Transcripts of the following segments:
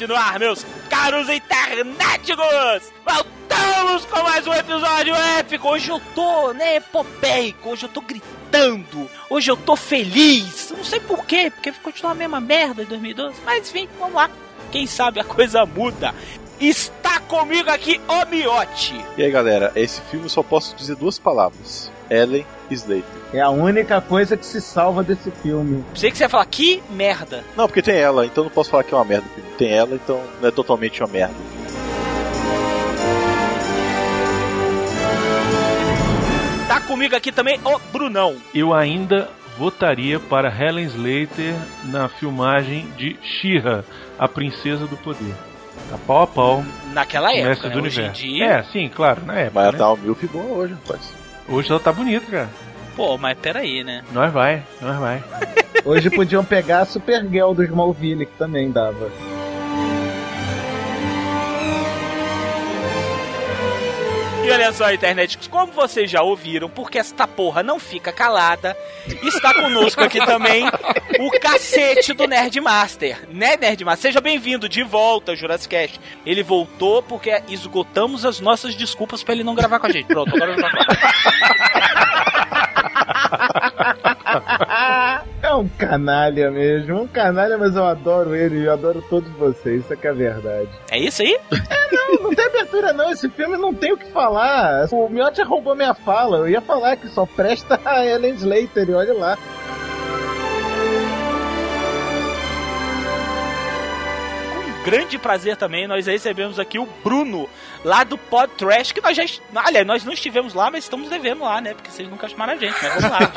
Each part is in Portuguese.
Jurassic Cast no ar, meus caros internéticos! Voltamos com mais um episódio épico! Hoje eu tô, né, epopeico, hoje eu tô gritando, hoje eu tô feliz! Não sei porquê, porque continua a mesma merda de 2012, mas enfim, vamos lá. Quem sabe a coisa muda. Está comigo aqui o Miote. E aí galera, esse filme eu só posso dizer duas palavras: Ellen Slater. É a única coisa que se salva desse filme. Sei que você ia falar, que merda. Não, porque tem ela, então não posso falar que é uma merda. o. Tem ela, então não é totalmente uma merda. Tá comigo aqui também o Brunão. Eu ainda votaria para Helen Slater na filmagem de She-Ra, a Princesa do Poder. Tá pau a pau. Naquela época, né? do Hoje em Universo. dia... É, sim, claro, na Mas época. ela né? tá uma milf boa hoje, rapaz. Hoje ela tá bonita, cara. Pô, mas peraí, né? Nós vai, nós vai. Hoje podiam pegar a Supergirl do Smallville, que também dava. E olha só, internet, como vocês já ouviram, porque esta porra não fica calada, está conosco aqui também o cacete do Nerdmaster. Né, Nerdmaster? Seja bem-vindo de volta ao Jurassic Cast. Ele voltou porque esgotamos as nossas desculpas pra ele não gravar com a gente. Pronto, agora ele vai É um canalha mesmo, um canalha, mas eu adoro ele, eu adoro todos vocês, isso é que é a verdade. É isso aí? Não, não tem não, esse filme não tem o que falar. O Miotti roubou minha fala, eu ia falar que só presta a Ellen Slater, e olha lá. Grande prazer também, nós recebemos aqui o Bruno, lá do Pod Trash, que nós já. Aliás, nós não estivemos lá, mas estamos devendo lá, né? Porque vocês nunca chamaram a gente, mas vamos lá.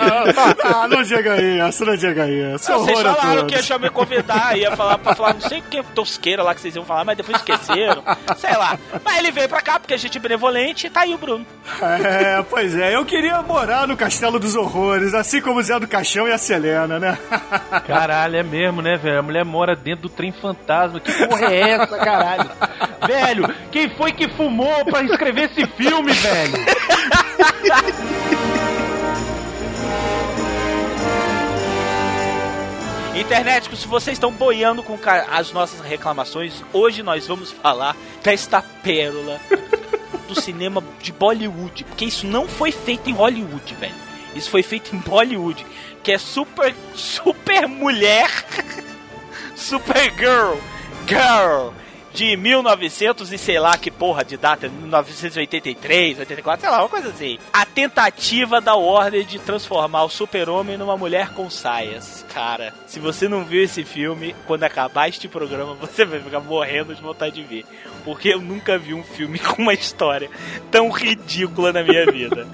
ah, não chega aí, essa não chega aí. Não, vocês falaram que ia me convidar, ia falar pra falar não sei o que tosqueira lá que vocês iam falar, mas depois esqueceram. sei lá. Mas ele veio pra cá porque a gente é benevolente e tá aí o Bruno. É, pois é, eu queria morar no Castelo dos Horrores, assim como o Zé do Caixão e a Selena, né? Caralho, é mesmo, né, velho? A mulher mora dentro do trem fantasma. Que porra é essa, caralho? velho, quem foi que fumou pra escrever esse filme, velho? Internet, se vocês estão boiando com as nossas reclamações, hoje nós vamos falar desta pérola do cinema de Bollywood. Porque isso não foi feito em Hollywood, velho. Isso foi feito em Bollywood. Que é super, super mulher, super girl, girl. De 1900 e sei lá que porra de data, 1983, 84, sei lá, uma coisa assim. A tentativa da Warner de transformar o super-homem numa mulher com saias. Cara, se você não viu esse filme, quando acabar este programa, você vai ficar morrendo de vontade de ver. Porque eu nunca vi um filme com uma história tão ridícula na minha vida.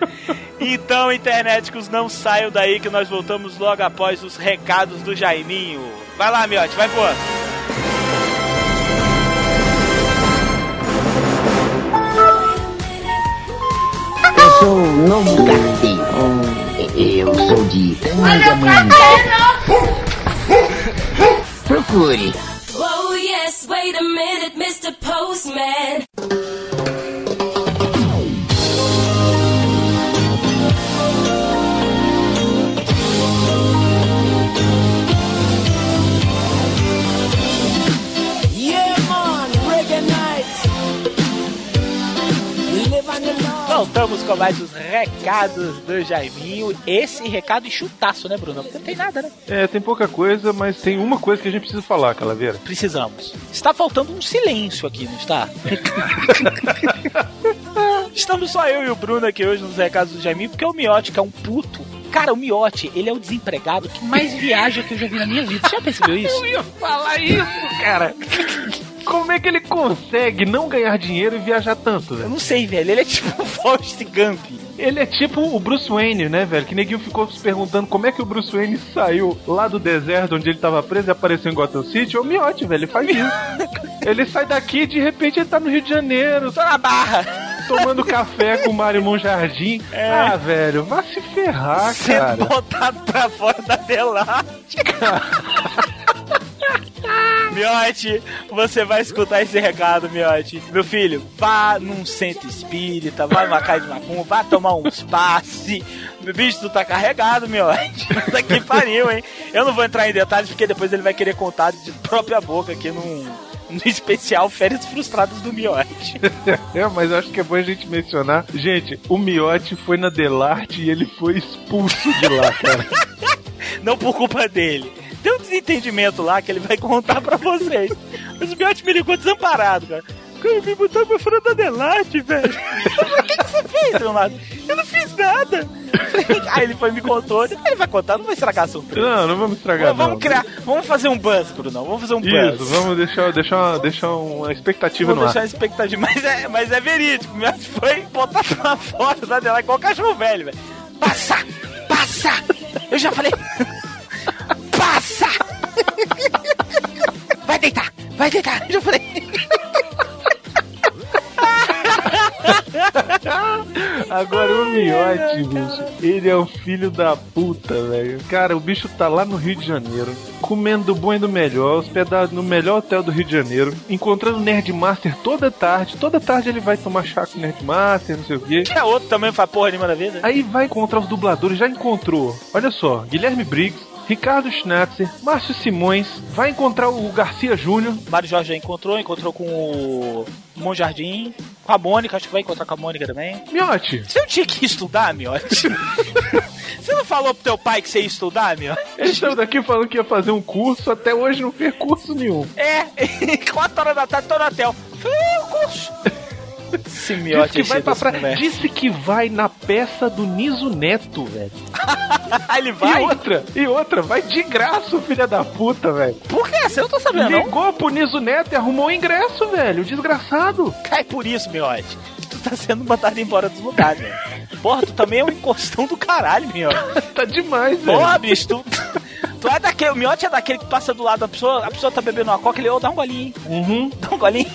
Então, internéticos, não saiam daí que nós voltamos logo após os recados do Jaiminho. Vai lá, Miote, vai pô. Sou o novo carteiro. Eu sou de Tangamanga. Procure. Oh yes, wait a minute, Mr. Postman. Voltamos com mais os recados do Jaiminho. Esse recado e chutaço, né, Bruno? Porque não tem nada, né? É, tem pouca coisa, mas tem uma coisa que a gente precisa falar, Calaveira. Precisamos. Está faltando um silêncio aqui, não está? Estamos só eu e o Bruno aqui hoje nos recados do Jaiminho, porque o Miotti, que é um puto. Cara, o Miotti, ele é o desempregado que mais viaja que eu já vi na minha vida. Você já percebeu isso? Eu ia falar isso, cara. Como é que ele consegue não ganhar dinheiro e viajar tanto, Eu velho? não sei, velho. Ele é tipo o Forrest Gump. Ele é tipo o Bruce Wayne, né, velho? Que neguinho ficou se perguntando como é que o Bruce Wayne saiu lá do deserto onde ele tava preso e apareceu em Gotham City. É o Miotti, velho, ele faz isso. ele sai daqui e de repente ele tá no Rio de Janeiro, Tô na barra. tomando café com o Mário Monjardim. Ah, velho, vai se ferrar, Sendo cara. botado pra fora da Delarte. Miote, você vai escutar esse recado, Miote. Meu filho, vá num centro espírita, vá numa casa de macumba, vá tomar uns passe. Meu bicho, tu tá carregado, Miote. Puta que pariu, hein? Eu não vou entrar em detalhes porque depois ele vai querer contar de própria boca aqui num, num especial Férias Frustradas do Miote. É, mas acho que é bom a gente mencionar. Gente, o Miotti foi na Delarte e ele foi expulso de lá, cara. Não por culpa dele. Tem um desentendimento lá que ele vai contar pra vocês. Mas o Miotti me ligou desamparado, cara. Cara, me botou pra fora da Delarte, velho. O que, que você fez, Leonardo? Eu não fiz nada. Aí ele foi me contou. Ele vai contar, não vai estragar a surpresa. Não, não vamos estragar, vamos não. criar, vamos fazer um buzz, Bruno. Vamos fazer um buzz. Isso, vamos deixar, deixar, uma, deixar uma expectativa Vamos no deixar ar. a expectativa. Mas é, mas é verídico. Foi botar pra fora da Delarte igual cachorro velho, velho. Passa! Passa! Eu já falei. Vai deitar! Vai deitar! Eu já falei. Agora o Miotti, bicho, ele é um filho da puta, velho. Cara, o bicho tá lá no Rio de Janeiro, comendo do bom e do melhor, hospedado no melhor hotel do Rio de Janeiro, encontrando o Nerdmaster toda tarde. Toda tarde ele vai tomar chá com o Nerdmaster, não sei o quê. Que é outro também faz porra nenhuma da vida. Aí vai encontrar os dubladores, já encontrou. Olha só, Guilherme Briggs, Ricardo Schnatzer, Márcio Simões, vai encontrar o Garcia Júnior. Mário Jorge já encontrou, encontrou com o Monjardim, com a Mônica, acho que vai encontrar com a Mônica também. Miotti, Você não tinha que estudar, Miotti? Você não falou pro teu pai que você ia estudar, Miotti? ele saiu daqui falando que ia fazer um curso, até hoje não fez curso nenhum. É, 4 horas da tarde tô no hotel. Falei, é curso. Que vai pra praia. Disse que vai na peça do Niso Neto, velho. Ele vai? E outra, e outra, vai de graça, filha da puta, velho. Por que? Você não tá sabendo, não? Ligou pro Niso Neto e arrumou o ingresso, velho. Desgraçado. Cai por isso, Miotti. Tu tá sendo mandado embora dos lugares, velho. Porra, tu também é um encostão do caralho, Miotti. tá demais, velho. Porra, bicho, tu... Tu é daquele, o Miotti é daquele que passa do lado da pessoa, a pessoa tá bebendo uma coca, ele, ô, dá um golinho, hein? Uhum, dá um golinho.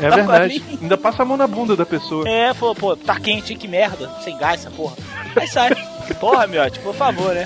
É um verdade. Ainda passa a mão na bunda da pessoa. É, falou, pô, tá quente, que merda, sem gás essa porra. Aí sai. Porra, Miotti, por favor, né?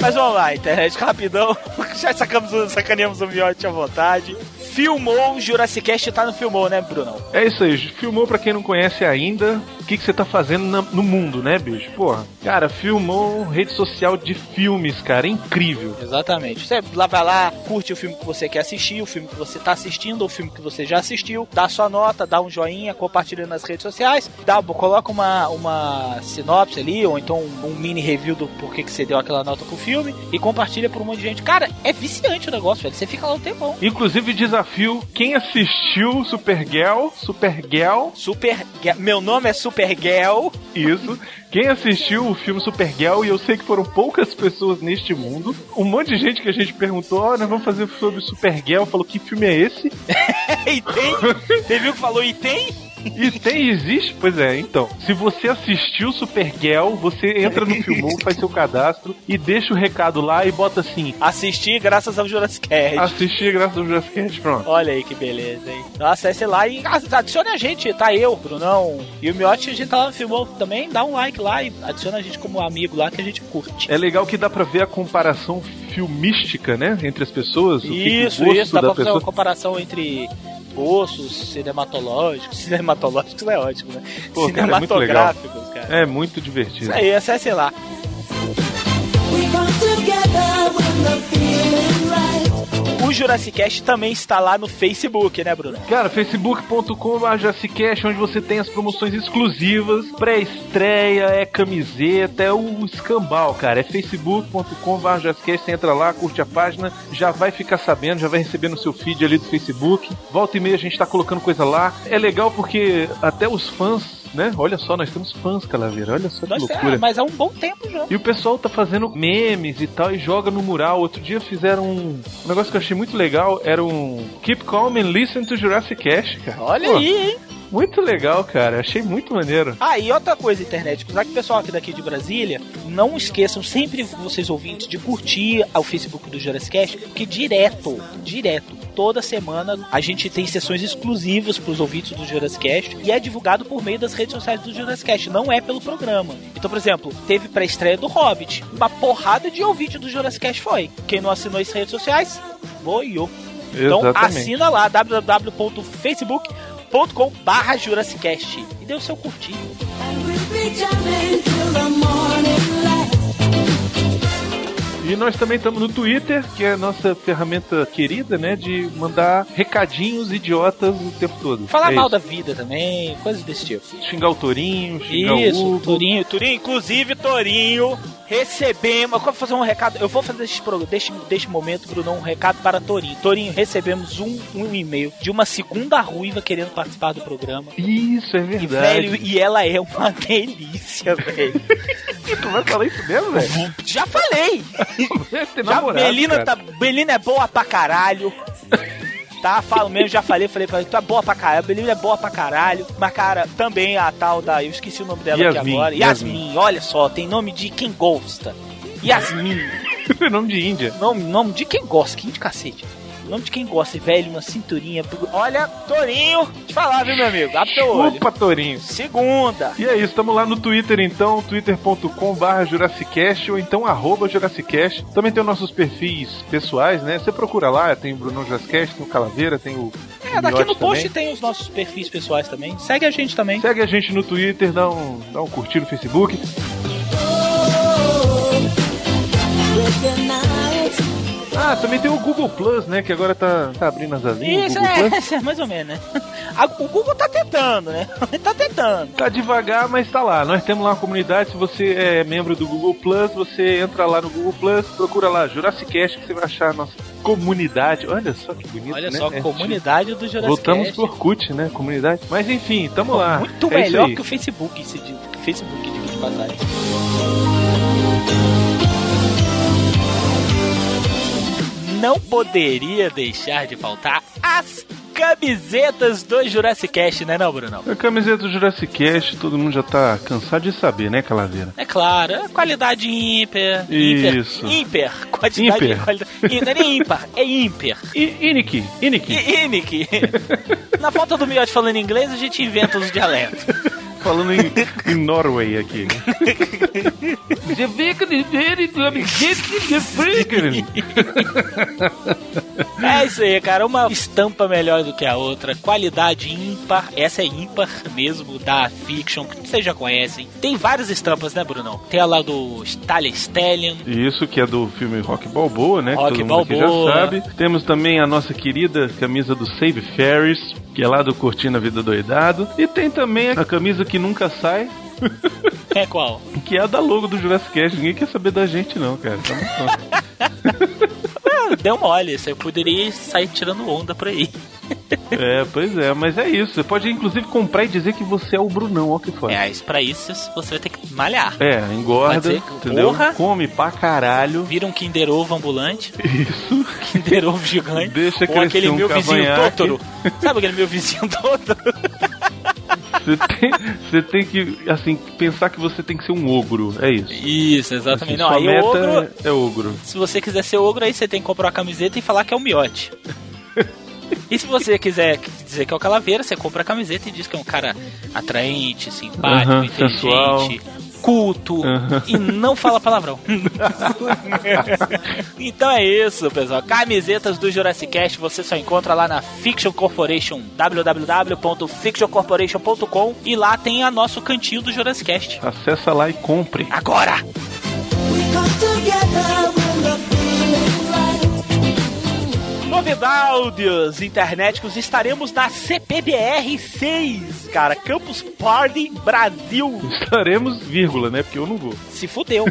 Mas vamos lá, internet, rapidão. Já sacamos, sacaneamos o Miotti à vontade. Filmou o Jurassic Cast, tá no filmou, né, Bruno? É isso aí, filmou pra quem não conhece ainda. O que, que você tá fazendo na- no mundo, né, bicho? Porra. Cara, filmou rede social de filmes, cara. É incrível. Exatamente. Você lá vai lá, curte o filme que você quer assistir, o filme que você tá assistindo, ou o filme que você já assistiu, dá sua nota, dá um joinha, compartilha nas redes sociais, dá, coloca uma, uma sinopse ali, ou então um, mini review do porquê que você deu aquela nota pro filme, e compartilha por um monte de gente. Cara, é viciante o negócio, velho. Você fica lá um tempão. Inclusive, desafio: quem assistiu Supergirl, Supergirl, Super. Meu nome é Supergirl. Isso. Quem assistiu o filme Supergirl, e eu sei que foram poucas pessoas neste mundo, um monte de gente que a gente perguntou, ó, nós vamos fazer sobre Supergirl, falou que filme é esse? e tem. Você viu que falou e tem? E tem, existe? Pois é, então. Se você assistiu Supergirl, você entra no Filmou, faz seu cadastro e deixa o recado lá e bota assim: Assisti graças ao Jurassic Cast. assistir graças ao Jurassic Cast, pronto. Olha aí que beleza, hein? Então acesse lá e adicione a gente. Tá eu, Brunão e o Miotti. A gente tá lá no Filmou também. Dá um like lá e adiciona a gente como amigo lá que a gente curte. É legal que dá pra ver a comparação filmística, né? Entre as pessoas. Isso, isso. Dá pra fazer uma pessoa. comparação entre gostos cinematológicos. Cinematológicos é ótimo, né? Pô, cara, é muito legal. Cinematográficos, cara. É muito divertido. Isso aí, acesse lá. O o Jurassic Cast também está lá no Facebook, né, Bruno? Cara, facebook.com.br Jurassicast, onde você tem as promoções exclusivas, pré-estreia, é camiseta, é o escambau, cara. É Jurassicast, você entra lá, curte a página, já vai ficar sabendo, já vai receber no seu feed ali do Facebook. Volta e meia a gente tá colocando coisa lá. É legal porque até os fãs né? Olha só, nós temos fãs, Calaveira. Olha só que Nós- loucura. é, mas há um bom tempo já. E o pessoal tá fazendo memes e tal e joga no mural. Outro dia fizeram um, um negócio que eu achei muito legal. Era um Keep Calm and Listen to Jurassic Cast, cara. Olha Pô, aí, hein? Muito legal, cara. Achei muito maneiro. Ah, e outra coisa, internet, já que o pessoal aqui daqui de Brasília, não esqueçam sempre vocês ouvintes de curtir o Facebook do Jurassic Cast, porque direto, direto, toda semana a gente tem sessões exclusivas para os ouvintes do Jurassic Cast e é divulgado por meio das redes sociais do Jurassic Cast, não é pelo programa. Então, por exemplo, teve pra estreia do Hobbit, uma porrada de ouvinte do Jurassic Cast foi. Quem não assinou as redes sociais, boiou. Então Exatamente. assina lá www.facebook.com barra Jurassicast e dê o seu curtir. E nós também estamos no Twitter, que é a nossa ferramenta querida, né? De mandar recadinhos idiotas o tempo todo. Falar É mal isso. da vida também, coisas desse tipo. Xingar o Torinho, xingar Isso, o Hugo. Torinho, Torinho, inclusive Torinho, recebemos. Eu vou fazer um recado, eu vou fazer deste, deste, deste momento, Bruno, um recado para Torinho. Torinho, recebemos um, um e-mail de uma segunda ruiva querendo participar do programa. Isso, é E, verdade. velho, e ela é uma delícia, velho. tu vai falar isso mesmo, velho? Já falei! Já, namorado, Melina, cara. tá, Melina é boa pra caralho. Tá, falo mesmo, já falei, falei pra ele, tu é boa pra caralho, Melina é boa pra caralho. Mas, cara, também a tal da. Eu esqueci o nome dela aqui Yasmin, agora. Yasmin. Yasmin, olha só, tem nome de quem gosta. Yasmin. nome de Índia. Nome, nome de quem gosta, que de cacete. Nome de quem gosta, velho, uma cinturinha. Olha, Torinho, te falar, viu, meu amigo? Abre teu olho. Opa, Torinho. Segunda. E é isso, estamos lá no Twitter então, twitter.com barra Jurassicast ou então arroba Jurassicast. Também tem os nossos perfis pessoais, né? Você procura lá, tem o Bruno Jurassicast, tem o Calaveira, tem o É, daqui no post também. tem os nossos perfis pessoais também. Segue a gente também. Segue a gente no Twitter, dá um, dá um curtir no Facebook. Ah, também tem o Google Plus, né? Que agora tá, tá abrindo as asinhas. Isso, é, é, mais ou menos, né? A- o Google tá tentando, né? tá tentando. Tá devagar, mas tá lá. Nós temos lá uma comunidade. Se você é membro do Google Plus, você entra lá no Google Plus, procura lá Jurassic Cast, que você vai achar a nossa comunidade. Olha só que bonito, Olha né? só, É, comunidade do Jurassic Voltamos pro Orkut, né? Comunidade. Mas enfim, tamo lá. Muito É melhor que o Facebook, esse Facebook de de passagem. Não poderia deixar de faltar as camisetas do Jurassic Cast, né não, Bruno? A camiseta do Jurassic Cast, todo mundo já tá cansado de saber, né, Calaveira? É claro, é qualidade ímpar. Isso. Ímpar. Quantidade Ímpar. qualidade. Não é nem ímpar, é ímpar. I Iniki, Iniki. I- Inic. Na falta do Miotti falando inglês, a gente inventa os dialetos. Falando em, em Norway aqui. É isso aí, cara. Uma estampa melhor do que a outra. Qualidade ímpar. Essa é ímpar mesmo, da Fiction, que vocês já conhecem. Tem várias estampas, né, Brunão? Tem a lá do Stalin Stallion. Isso que é do filme Rock Balboa, né? Rock que todo mundo aqui Balboa. já sabe. Temos também a nossa querida camisa do Save Ferris, que é lá do Curtindo a Vida Doidado. E tem também a camisa que nunca sai, É qual? que é a da logo do Jurassic Cast. Ninguém quer saber da gente, não, cara. Tá. Ah, deu mole. Você poderia sair tirando onda por aí. É, pois é, mas é isso. Você pode inclusive comprar e dizer que você é o Brunão, ó que foda. É, mas pra isso você vai ter que malhar. É, engorda, entendeu? Porra! Come pra caralho. Vira um Kinder Ovo ambulante, Isso. Kinder Ovo gigante. Deixa Ou aquele um meu vizinho cavanhaque. Totoro. Sabe aquele meu vizinho Totoro? Você tem, você tem que, assim, pensar que você tem que ser um ogro. É isso. Isso, exatamente. Assim, Não, sua aí ogro, é ogro. se você quiser ser ogro, aí você tem que comprar uma camiseta e falar que é o miote. E se você quiser dizer que é o Calaveira, você compra a camiseta e diz que é um cara atraente, simpático, Aham, inteligente, sensual. Culto Aham. e não fala palavrão. então é isso, pessoal. Camisetas do Jurassic Cast você só encontra lá na Fiction Corporation, www.fictioncorporation.com e lá tem a nosso cantinho do Jurassic Cast. Acessa lá e compre. Novidades internéticos, estaremos na CPBR 6, cara, Campus Party Brasil. Estaremos, vírgula, né? Porque eu não vou. Se fudeu.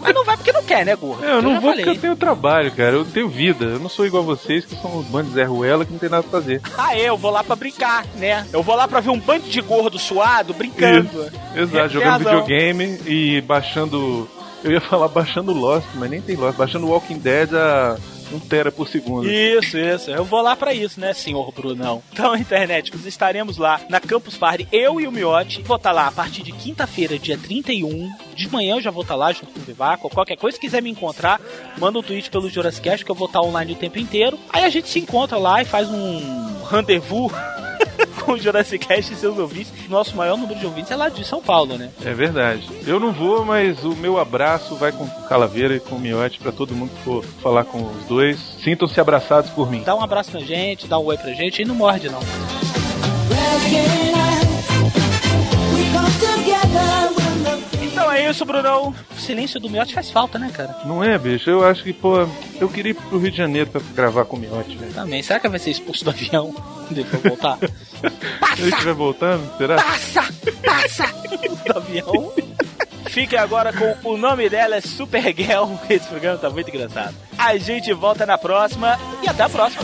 Mas não vai porque não quer, né, gordo? É, eu não já vou falei. porque eu tenho trabalho, cara. Eu tenho vida. Eu não sou igual a vocês que são os bandos Zé Ruela que não tem nada pra fazer. Ah, é, eu vou lá pra brincar, né? Eu vou lá pra ver um bando de gordo suado brincando. Exato, Tem jogando videogame e baixando. Eu ia falar baixando Lost, mas nem tem Lost. Baixando Walking Dead a 1 tera por segundo. Isso, isso. Eu vou lá pra isso, né, senhor Brunão? Então, internet, estaremos lá na Campus Party, eu e o Miotti. Vou estar lá a partir de quinta-feira, dia 31. De manhã eu já vou estar lá junto com o Vivaco. Qualquer coisa, se quiser me encontrar, manda um tweet pelo Jurassic que eu vou estar online o tempo inteiro. Aí a gente se encontra lá e faz um rendezvous com o Jurassic Cast e seus ouvintes. Nosso maior número de ouvintes é lá de São Paulo, né? É verdade. Eu não vou, mas o meu abraço vai com o Calaveira e com o Miote pra todo mundo que for falar com os dois. Sintam-se abraçados por mim. Dá um abraço pra gente, dá um oi pra gente e não morde, não. Isso, Brunão. O silêncio do Miotti faz falta, né, cara? Não é, bicho? Eu acho que, pô, eu queria ir pro Rio de Janeiro pra gravar com o Miote, velho. Também. Será que vai ser expulso do avião quando ele for voltar? Se ele estiver voltando, será? Passa! Passa! do avião. Fique agora com o nome dela é Supergirl. Esse programa tá muito engraçado. A gente volta na próxima e até a próxima.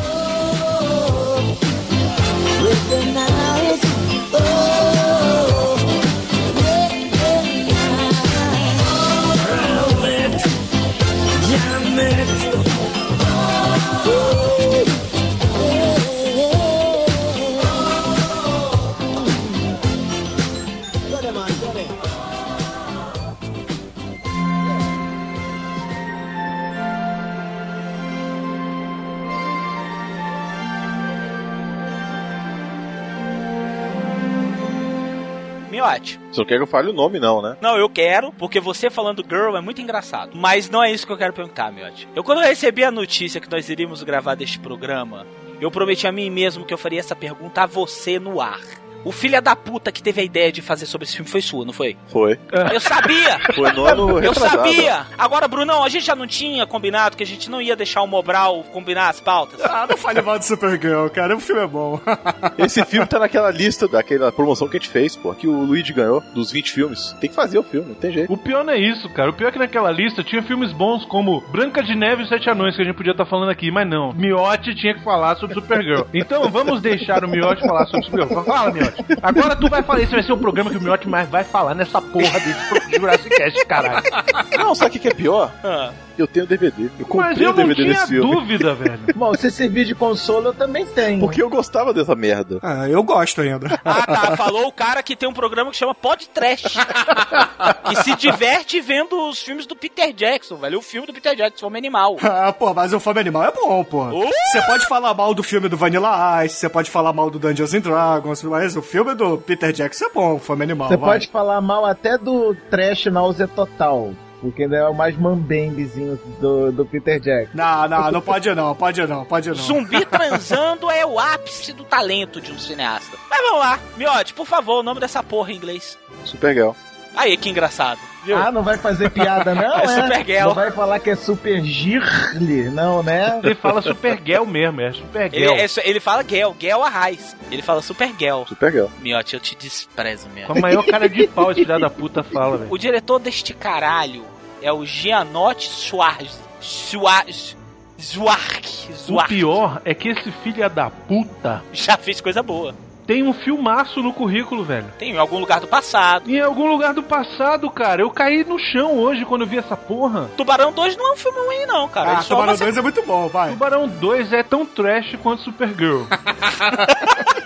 Miote. Você não quer que eu fale o nome, não, né? Não, eu quero, porque você falando girl é muito engraçado. Mas não é isso que eu quero perguntar, Miotti. Eu, quando eu recebi a notícia que nós iríamos gravar deste programa, eu prometi a mim mesmo que eu faria essa pergunta a você no ar. O filho da puta que teve a ideia de fazer sobre esse filme foi sua, não foi? Foi. Eu sabia! Foi no ano Eu sabia! Agora, Brunão, a gente já não tinha combinado que a gente não ia deixar o Mobral combinar as pautas? Ah, não fale mal de Supergirl, cara. O filme é bom. Esse filme tá naquela lista daquela promoção que a gente fez, pô. Que o Luigi ganhou dos 20 filmes. Tem que fazer o filme, não tem jeito. O pior não é isso, cara. O pior é que naquela lista tinha filmes bons como Branca de Neve e Sete Anões, que a gente podia estar falando aqui, mas não. Miotti tinha que falar sobre Supergirl. Então vamos deixar o Miotti falar sobre Supergirl. Fala, Miotti. Agora tu vai falar, esse vai ser o programa que o Miotti mais vai falar nessa porra desse Jurassic Cast, caralho. Não, sabe o que que é pior? Ah. Eu tenho DVD. Eu comprei Mas eu o não DVD tinha desse filme. dúvida, velho. Bom, se servir de consolo, eu também tenho. Porque eu gostava dessa merda. Ah, eu gosto ainda. Ah, tá. Falou o cara que tem um programa que chama Pod Trash. que se diverte vendo os filmes do Peter Jackson, velho. O filme do Peter Jackson, Fome Animal. Ah, pô, mas o Fome Animal é bom, pô. Uh! Você pode falar mal do filme do Vanilla Ice, você pode falar mal do Dungeons and Dragons, mas o filme do Peter Jackson é bom, Fome Animal. Você vai. pode falar mal até do trash náusea total. Porque ainda é o mais mambembezinho do, do Peter Jackson. Não, não, não pode não, pode não, pode não. Zumbi transando é o ápice do talento de um cineasta. Mas vamos lá. Miote, por favor, o nome dessa porra em inglês. Supergirl. Aí, que engraçado. Viu? Ah, não vai fazer piada, não? É É, Supergirl. Não vai falar que é Super Girly, não, né? Ele fala Supergirl mesmo, é ele, Supergirl. é- ele fala Gel, Gel a raiz. Ele fala Super Gel. Supergirl. Miote, eu te desprezo, Com Miote. a maior cara de pau esse filho da puta fala, velho. O diretor deste caralho é o Gianotti Suarez. Suarez. Zuark. O Zuark. pior é que esse filho da puta Já fez coisa boa. Tem um filmaço no currículo, velho. Tem em algum lugar do passado. Em algum lugar do passado, cara. Eu caí no chão hoje quando eu vi essa porra. Tubarão 2 não é um filme ruim, não, cara. Ah, Tubarão você- 2 é muito bom, vai. Tubarão 2 é tão trash quanto Supergirl.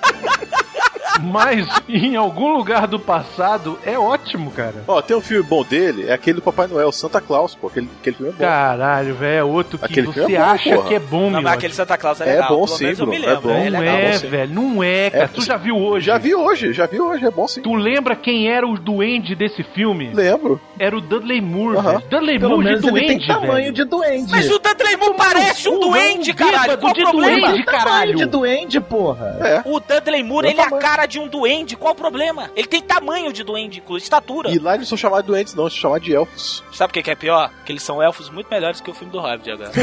Mas em algum lugar do passado é ótimo, cara. Ó, tem um filme bom dele, é aquele do Papai Noel, Santa Claus, pô. Aquele, aquele filme é bom. Caralho, velho, é outro que Aquele você filme é bom, acha porra. que é bom, Não, meu. mas aquele Santa Claus é É legal. bom Pelo sim, menos eu me Bruno, é lembro. bom. é Não legal. é, velho, não é, cara. É, tu já viu hoje? Já vi hoje, já vi hoje, é bom sim. Tu lembra quem era o duende desse filme? Lembro. Era o Dudley Moore, Aham. velho. Dudley Pelo Moore de ele tem duende, tamanho velho. de duende. Mas o Dudley Moore parece um duende, um caralho. Qual o de problema? duende. Tamanho caralho. de duende, porra. É. O Dudley Moore, ele é a cara de um duende, qual o problema? Ele tem tamanho de duende, inclusive estatura. E lá eles são chamados de doentes, não, eles são chamados de elfos. Sabe o que que é pior? Que eles são elfos muito melhores que o filme do Hobbit agora.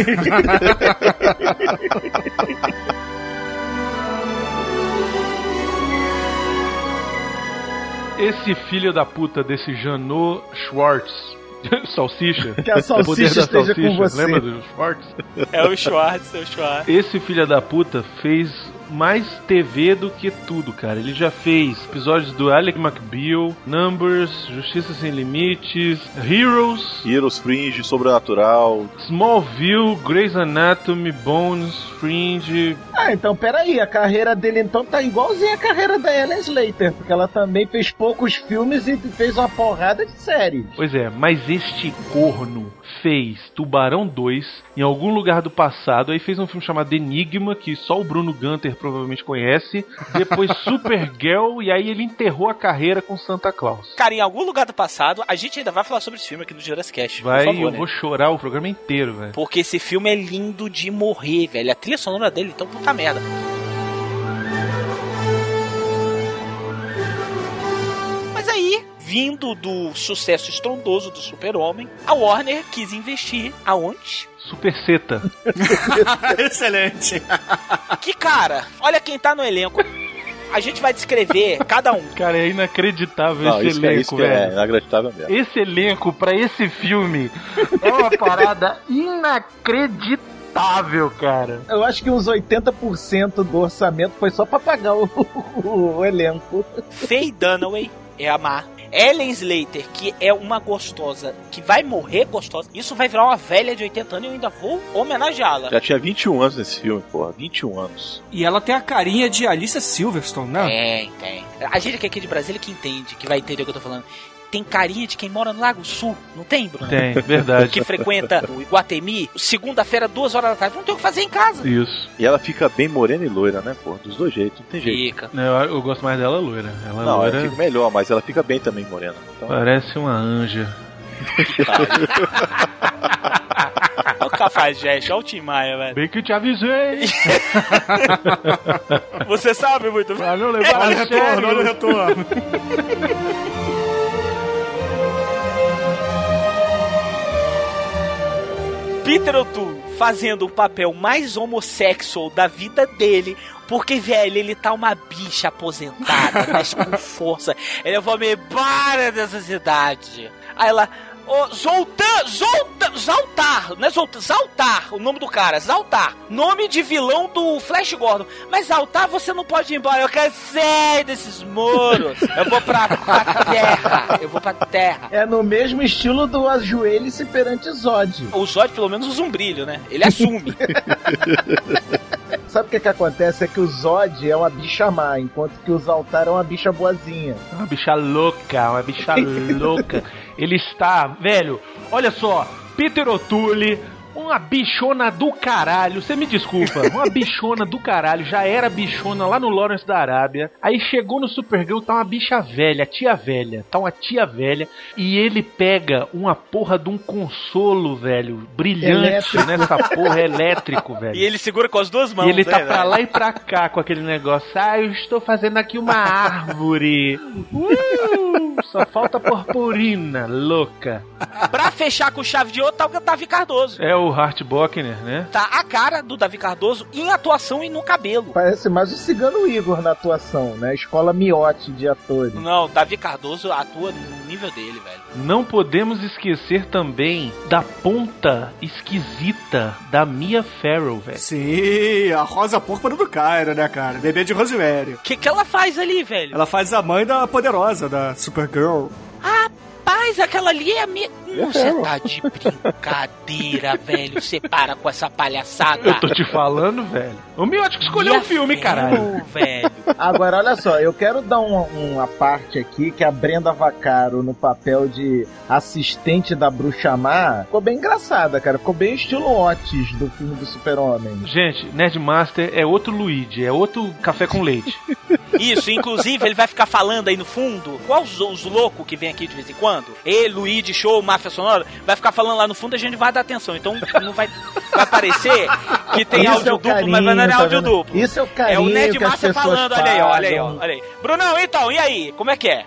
Esse filho da puta desse Janot Schwartz. Salsicha. Que a salsicha O poder da esteja com salsicha, você. Lembra do Schwartz? é o Schwartz, é o Schwartz. Esse filho da puta fez mais TV do que tudo, cara. Ele já fez episódios do Alec McBeal, Numbers, Justiça Sem Limites, Heroes, Heroes, Fringe, Sobrenatural. Smallville, Grey's Anatomy, Bones, Fringe. Ah, então peraí, a carreira dele então tá igualzinha a carreira da Ellen Slater, porque ela também fez poucos filmes e fez uma porrada de séries. Pois é, mas este corno fez Tubarão 2 em algum lugar do passado, aí fez um filme chamado Enigma, que só o Bruno Gunter provavelmente conhece, depois Supergirl, e aí ele enterrou a carreira com Santa Claus. Cara, em algum lugar do passado, a gente ainda vai falar sobre esse filme aqui no Jurassic Cast. Vai, favor, eu né? vou chorar o programa inteiro, velho. Porque esse filme é lindo de morrer, velho. A trilha sonora dele, então puta merda. Mas aí, vindo do sucesso estrondoso do Super-Homem, a Warner quis investir aonde? Super Seta. Excelente. Que cara, olha quem tá no elenco. A gente vai descrever cada um. Cara, é inacreditável Não, esse isso, que é, elenco, isso que é velho. inacreditável mesmo. Esse elenco pra esse filme é uma parada inacreditável, cara. Eu acho que uns 80% do orçamento foi só pra pagar o, o elenco. Faye Dunaway é a má. Ellen Slater, que é uma gostosa, que vai morrer gostosa. Isso vai virar uma velha de 80 anos e eu ainda vou homenageá-la. Já tinha 21 anos nesse filme, porra. 21 anos. E ela tem a carinha de Alicia Silverstone, né? Tem, tem. A gente que é aqui de Brasília que entende, que vai entender o que eu tô falando. Tem carinha de quem mora no Lago Sul, não tem, Bruno? Tem, verdade. Que frequenta o Iguatemi, segunda-feira, duas horas da tarde, não tem o que fazer em casa. Isso. E ela fica bem morena e loira, né, porra? Dos dois jeitos, não tem jeito. Fica. Eu, eu gosto mais dela loira. Ela Não, loira ela fica melhor, mas ela fica bem também morena. Então, parece uma anja. Olha o Cafajeste, olha o Tim Maia, velho. Bem que eu te avisei. Você sabe muito bem. Olha o a retorno, olha o retorno. Peter O'Toole fazendo o papel mais homossexual da vida dele. Porque, velho, ele tá uma bicha aposentada, mas com força. Ele é o homem para dessa cidade. Aí ela. Ô, Zoltan, Zoltan, Zaltar, não é Zoltar, Zaltar, o nome do cara, Zaltar, nome de vilão do Flash Gordon. Mas Zaltar, você não pode ir embora, eu cansei desses muros. Eu vou pra, pra terra, eu vou pra terra. É no mesmo estilo do ajoelhe-se perante Zod. O Zod pelo menos usa um brilho, né? Ele assume. Sabe o que que acontece? É que o Zod é uma bicha má, enquanto que o Zaltar é uma bicha boazinha. Uma bicha louca, uma bicha louca. Ele está, velho, olha só, Peter O'Toole, uma bichona do caralho, você me desculpa, uma bichona do caralho, já era bichona lá no Lawrence da Arábia, aí chegou no Supergirl, tá uma bicha velha, tia velha, tá uma tia velha, e ele pega uma porra de um consolo, velho, brilhante Elétrico. nessa porra, elétrico, velho. E ele segura com as duas mãos. E ele tá né, pra velho? lá e pra cá com aquele negócio. Ah, eu estou fazendo aqui uma árvore. Uh, só falta purpurina, louca. Pra fechar com chave de ouro tá o Davi Cardoso. É o Hart Bockner, né? Tá a cara do Davi Cardoso em atuação e no cabelo. Parece mais o Cigano Igor na atuação, né? Escola miote de atores. Não, Davi Cardoso atua no nível dele, velho. Não podemos esquecer também da ponta esquisita da Mia Farrow, velho. Sim, a Rosa Púrpura do Cairo, né, cara? Bebê de Rosemary. O que, que ela faz ali, velho? Ela faz a mãe da poderosa, da Supergirl. Rapaz, aquela ali é a minha. Você Farrow. tá de brincadeira, velho. Você para com essa palhaçada. Eu tô te falando, velho. O Miotti que escolheu o filme, caralho. Velho. Agora, olha só, eu quero dar uma, uma parte aqui que a Brenda Vacaro, no papel de assistente da Bruxa Má, ficou bem engraçada, cara. Ficou bem estilo Otis do filme do Super-Homem. Gente, Nerdmaster é outro Luigi, é outro café com leite. Isso, inclusive ele vai ficar falando aí no fundo, igual os, os loucos que vem aqui de vez em quando. Ele, Luigi, Show, Máfia Sonora, vai ficar falando lá no fundo a gente vai dar atenção. Então não vai, vai parecer que tem Isso áudio é duplo, carinho, mas não é tá áudio vendo? duplo. Isso é o É o carinho Ned que as Márcia pessoas falando, olha aí, olha aí, olha aí. Brunão, então, e aí? Como é que é?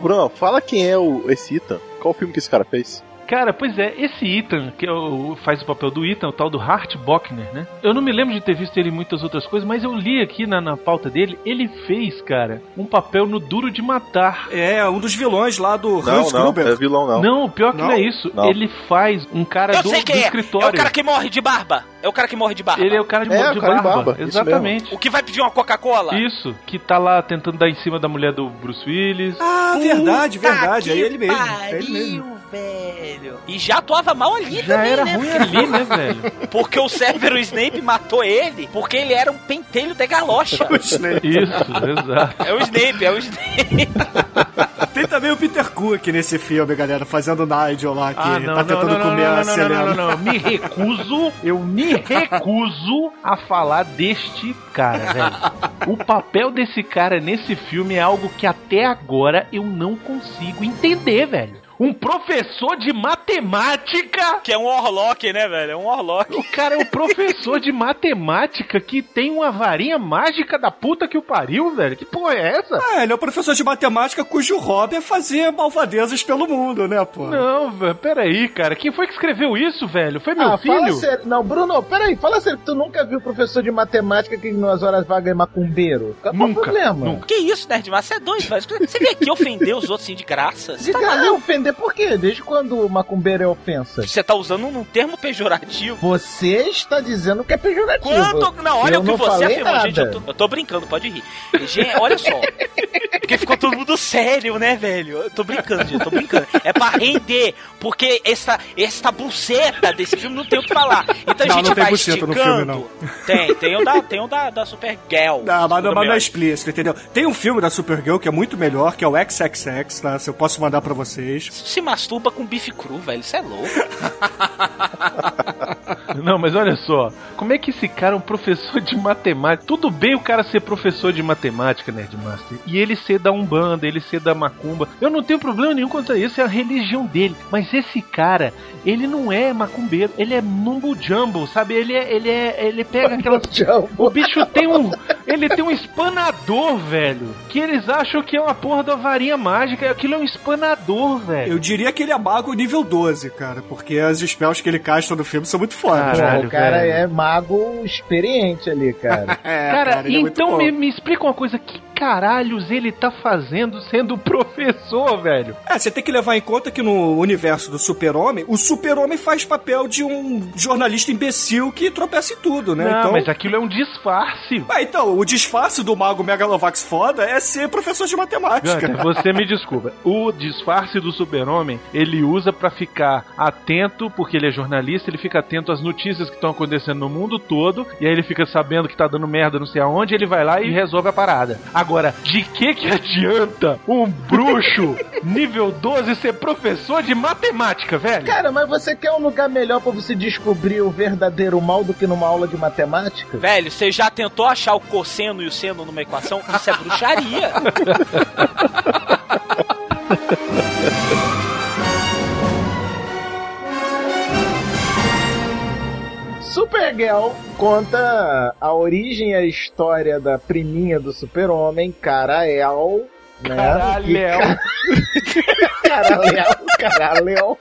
Bruno, fala quem é o, esse Ethan. Qual o filme que esse cara fez? Cara, pois é, esse Ethan, que é o, faz o papel do Ethan, o tal do Hart Bockner, né? Eu não me lembro de ter visto ele em muitas outras coisas, mas eu li aqui na, na pauta dele, ele fez, cara, um papel no Duro de Matar. É, um dos vilões lá do Não, Hans não, Gruber. é vilão não. Não, o pior que não, Não? é isso. Não. Ele faz um cara Eu do, sei do quem é. É escritório. o cara que morre de barba. É o cara que morre de barba. Ele é o cara de, É, de o cara de barba. barba, isso Exatamente. O que vai pedir uma Coca-Cola? Isso, que tá lá tentando dar em cima da mulher do Bruce Willis. Ah, verdade, Puta verdade. É que ele mesmo. Pariu, É ele mesmo. velho. E já atuava mal ali Já também, era né? ruim ali, né, velho? Porque o Severo Snape matou ele porque ele era um pentelho de galocha. Isso, exato. É o Snape, é o Snape. Tem também o Peter Cook nesse filme, galera, fazendo Nigel lá, que Ah, não, tá não, tentando não, não, comer não, a não, não, Selena. não, não, não, me recuso, eu me recuso a falar deste cara, velho. O papel desse cara nesse filme é algo que até agora eu não consigo entender, velho. Um professor de matemática Que é um Orlock, né, velho? É um Orlock. o cara é um professor de matemática que tem uma varinha mágica da puta que o pariu, velho. Que porra é essa? Ah, ele é um professor de matemática cujo hobby é fazer malvadezas pelo mundo, né, pô? Não, velho, peraí, cara. Quem foi que escreveu isso, velho? Foi meu ah, fala filho? sério. Não, Bruno, peraí, fala sério. Tu nunca viu professor de matemática que nas horas vagas é macumbeiro? Qual é o Nunca, problema? nunca. Que isso, Nerd Márcio? Você é doido, velho. Você vem aqui ofender os outros assim de graça? Você De tá cara, ofender por quê? Desde quando macumbeiro é ofensa? Você tá usando um termo pejorativo. Você está dizendo que é pejorativo. Quando. Não, olha Eu o que você afirmou, nada. gente. Eu tô, eu tô brincando, pode rir. Gente, olha só. Porque ficou todo mundo sério, né, velho? Eu tô brincando, gente, eu tô brincando. É pra render, porque essa, essa buceta desse filme não tem o que falar. Então a Não, gente não tem vai no esticando. filme, não. Tem, tem o da, tem o da, da Supergirl. Não, mas, mas não é explícito, entendeu? Tem um filme da Supergirl que é muito melhor, que é o XXX, tá? Se eu posso mandar pra vocês. Se masturba com bife cru, velho. Isso é louco. Não, mas olha só, como é que esse cara é um professor de matemática? Tudo bem o cara ser professor de matemática, Nerdmaster, e ele ser da Umbanda, ele ser da Macumba. Eu não tenho problema nenhum quanto a isso, é a religião dele. Mas esse cara, ele não é macumbeiro, ele é mumbo jumbo, sabe? Ele é, ele é, ele pega aquelas o bicho tem um. Ele tem um espanador, velho. Que eles acham que é uma porra da varinha mágica. Aquilo é um espanador, velho. Eu diria que ele é mago nível 12, cara, porque as spells que ele casta no filme são muito fodas. Caralho, o cara velho. é mago experiente ali, cara. É, Cara, ele é então bom. me, me explica uma coisa: que caralhos ele tá fazendo sendo professor, velho? É, você tem que levar em conta que no universo do Super-Homem, o Super-Homem faz papel de um jornalista imbecil que tropeça em tudo, né? Não, então... mas aquilo é um disfarce. Ah, então, o disfarce do mago Megalovax foda é ser professor de matemática. Você me desculpa. O disfarce do super-homem, ele usa pra ficar atento, porque ele é jornalista, ele fica atento às notícias que estão acontecendo no mundo todo, e aí ele fica sabendo que tá dando merda não sei aonde, ele vai lá e resolve a parada. Agora, de que que adianta um bruxo nível 12 ser professor de matemática, velho? Cara, mas você quer um lugar melhor pra você descobrir o verdadeiro mal do que numa aula de matemática? Velho, você já tentou achar o cosseno e o seno numa equação? Isso é bruxaria. Supergirl conta a origem e a história da priminha do super-homem, Kara-El, né? Caralho. Que- Kara-El, Kara-El,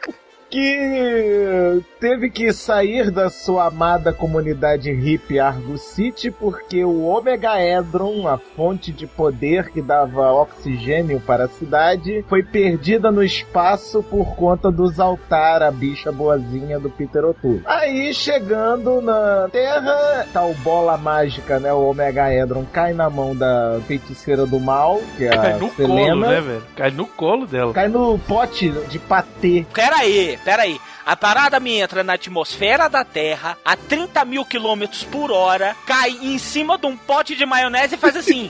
que teve que sair da sua amada comunidade hippie Argo City porque o Omega Edron, a fonte de poder que dava oxigênio para a cidade, foi perdida no espaço por conta do Zaltar, a bicha boazinha do Peter O'Toole. Aí, chegando na Terra, tal bola mágica, né, o Omega Edron, cai na mão da feiticeira do mal, que é Cai a no Selena. colo, né, velho? Cai no colo dela. Cai no pote de patê. Pera aí, pera aí. A parada me entra na atmosfera da Terra a 30 mil quilômetros por hora, cai em cima de um pote de maionese e faz assim.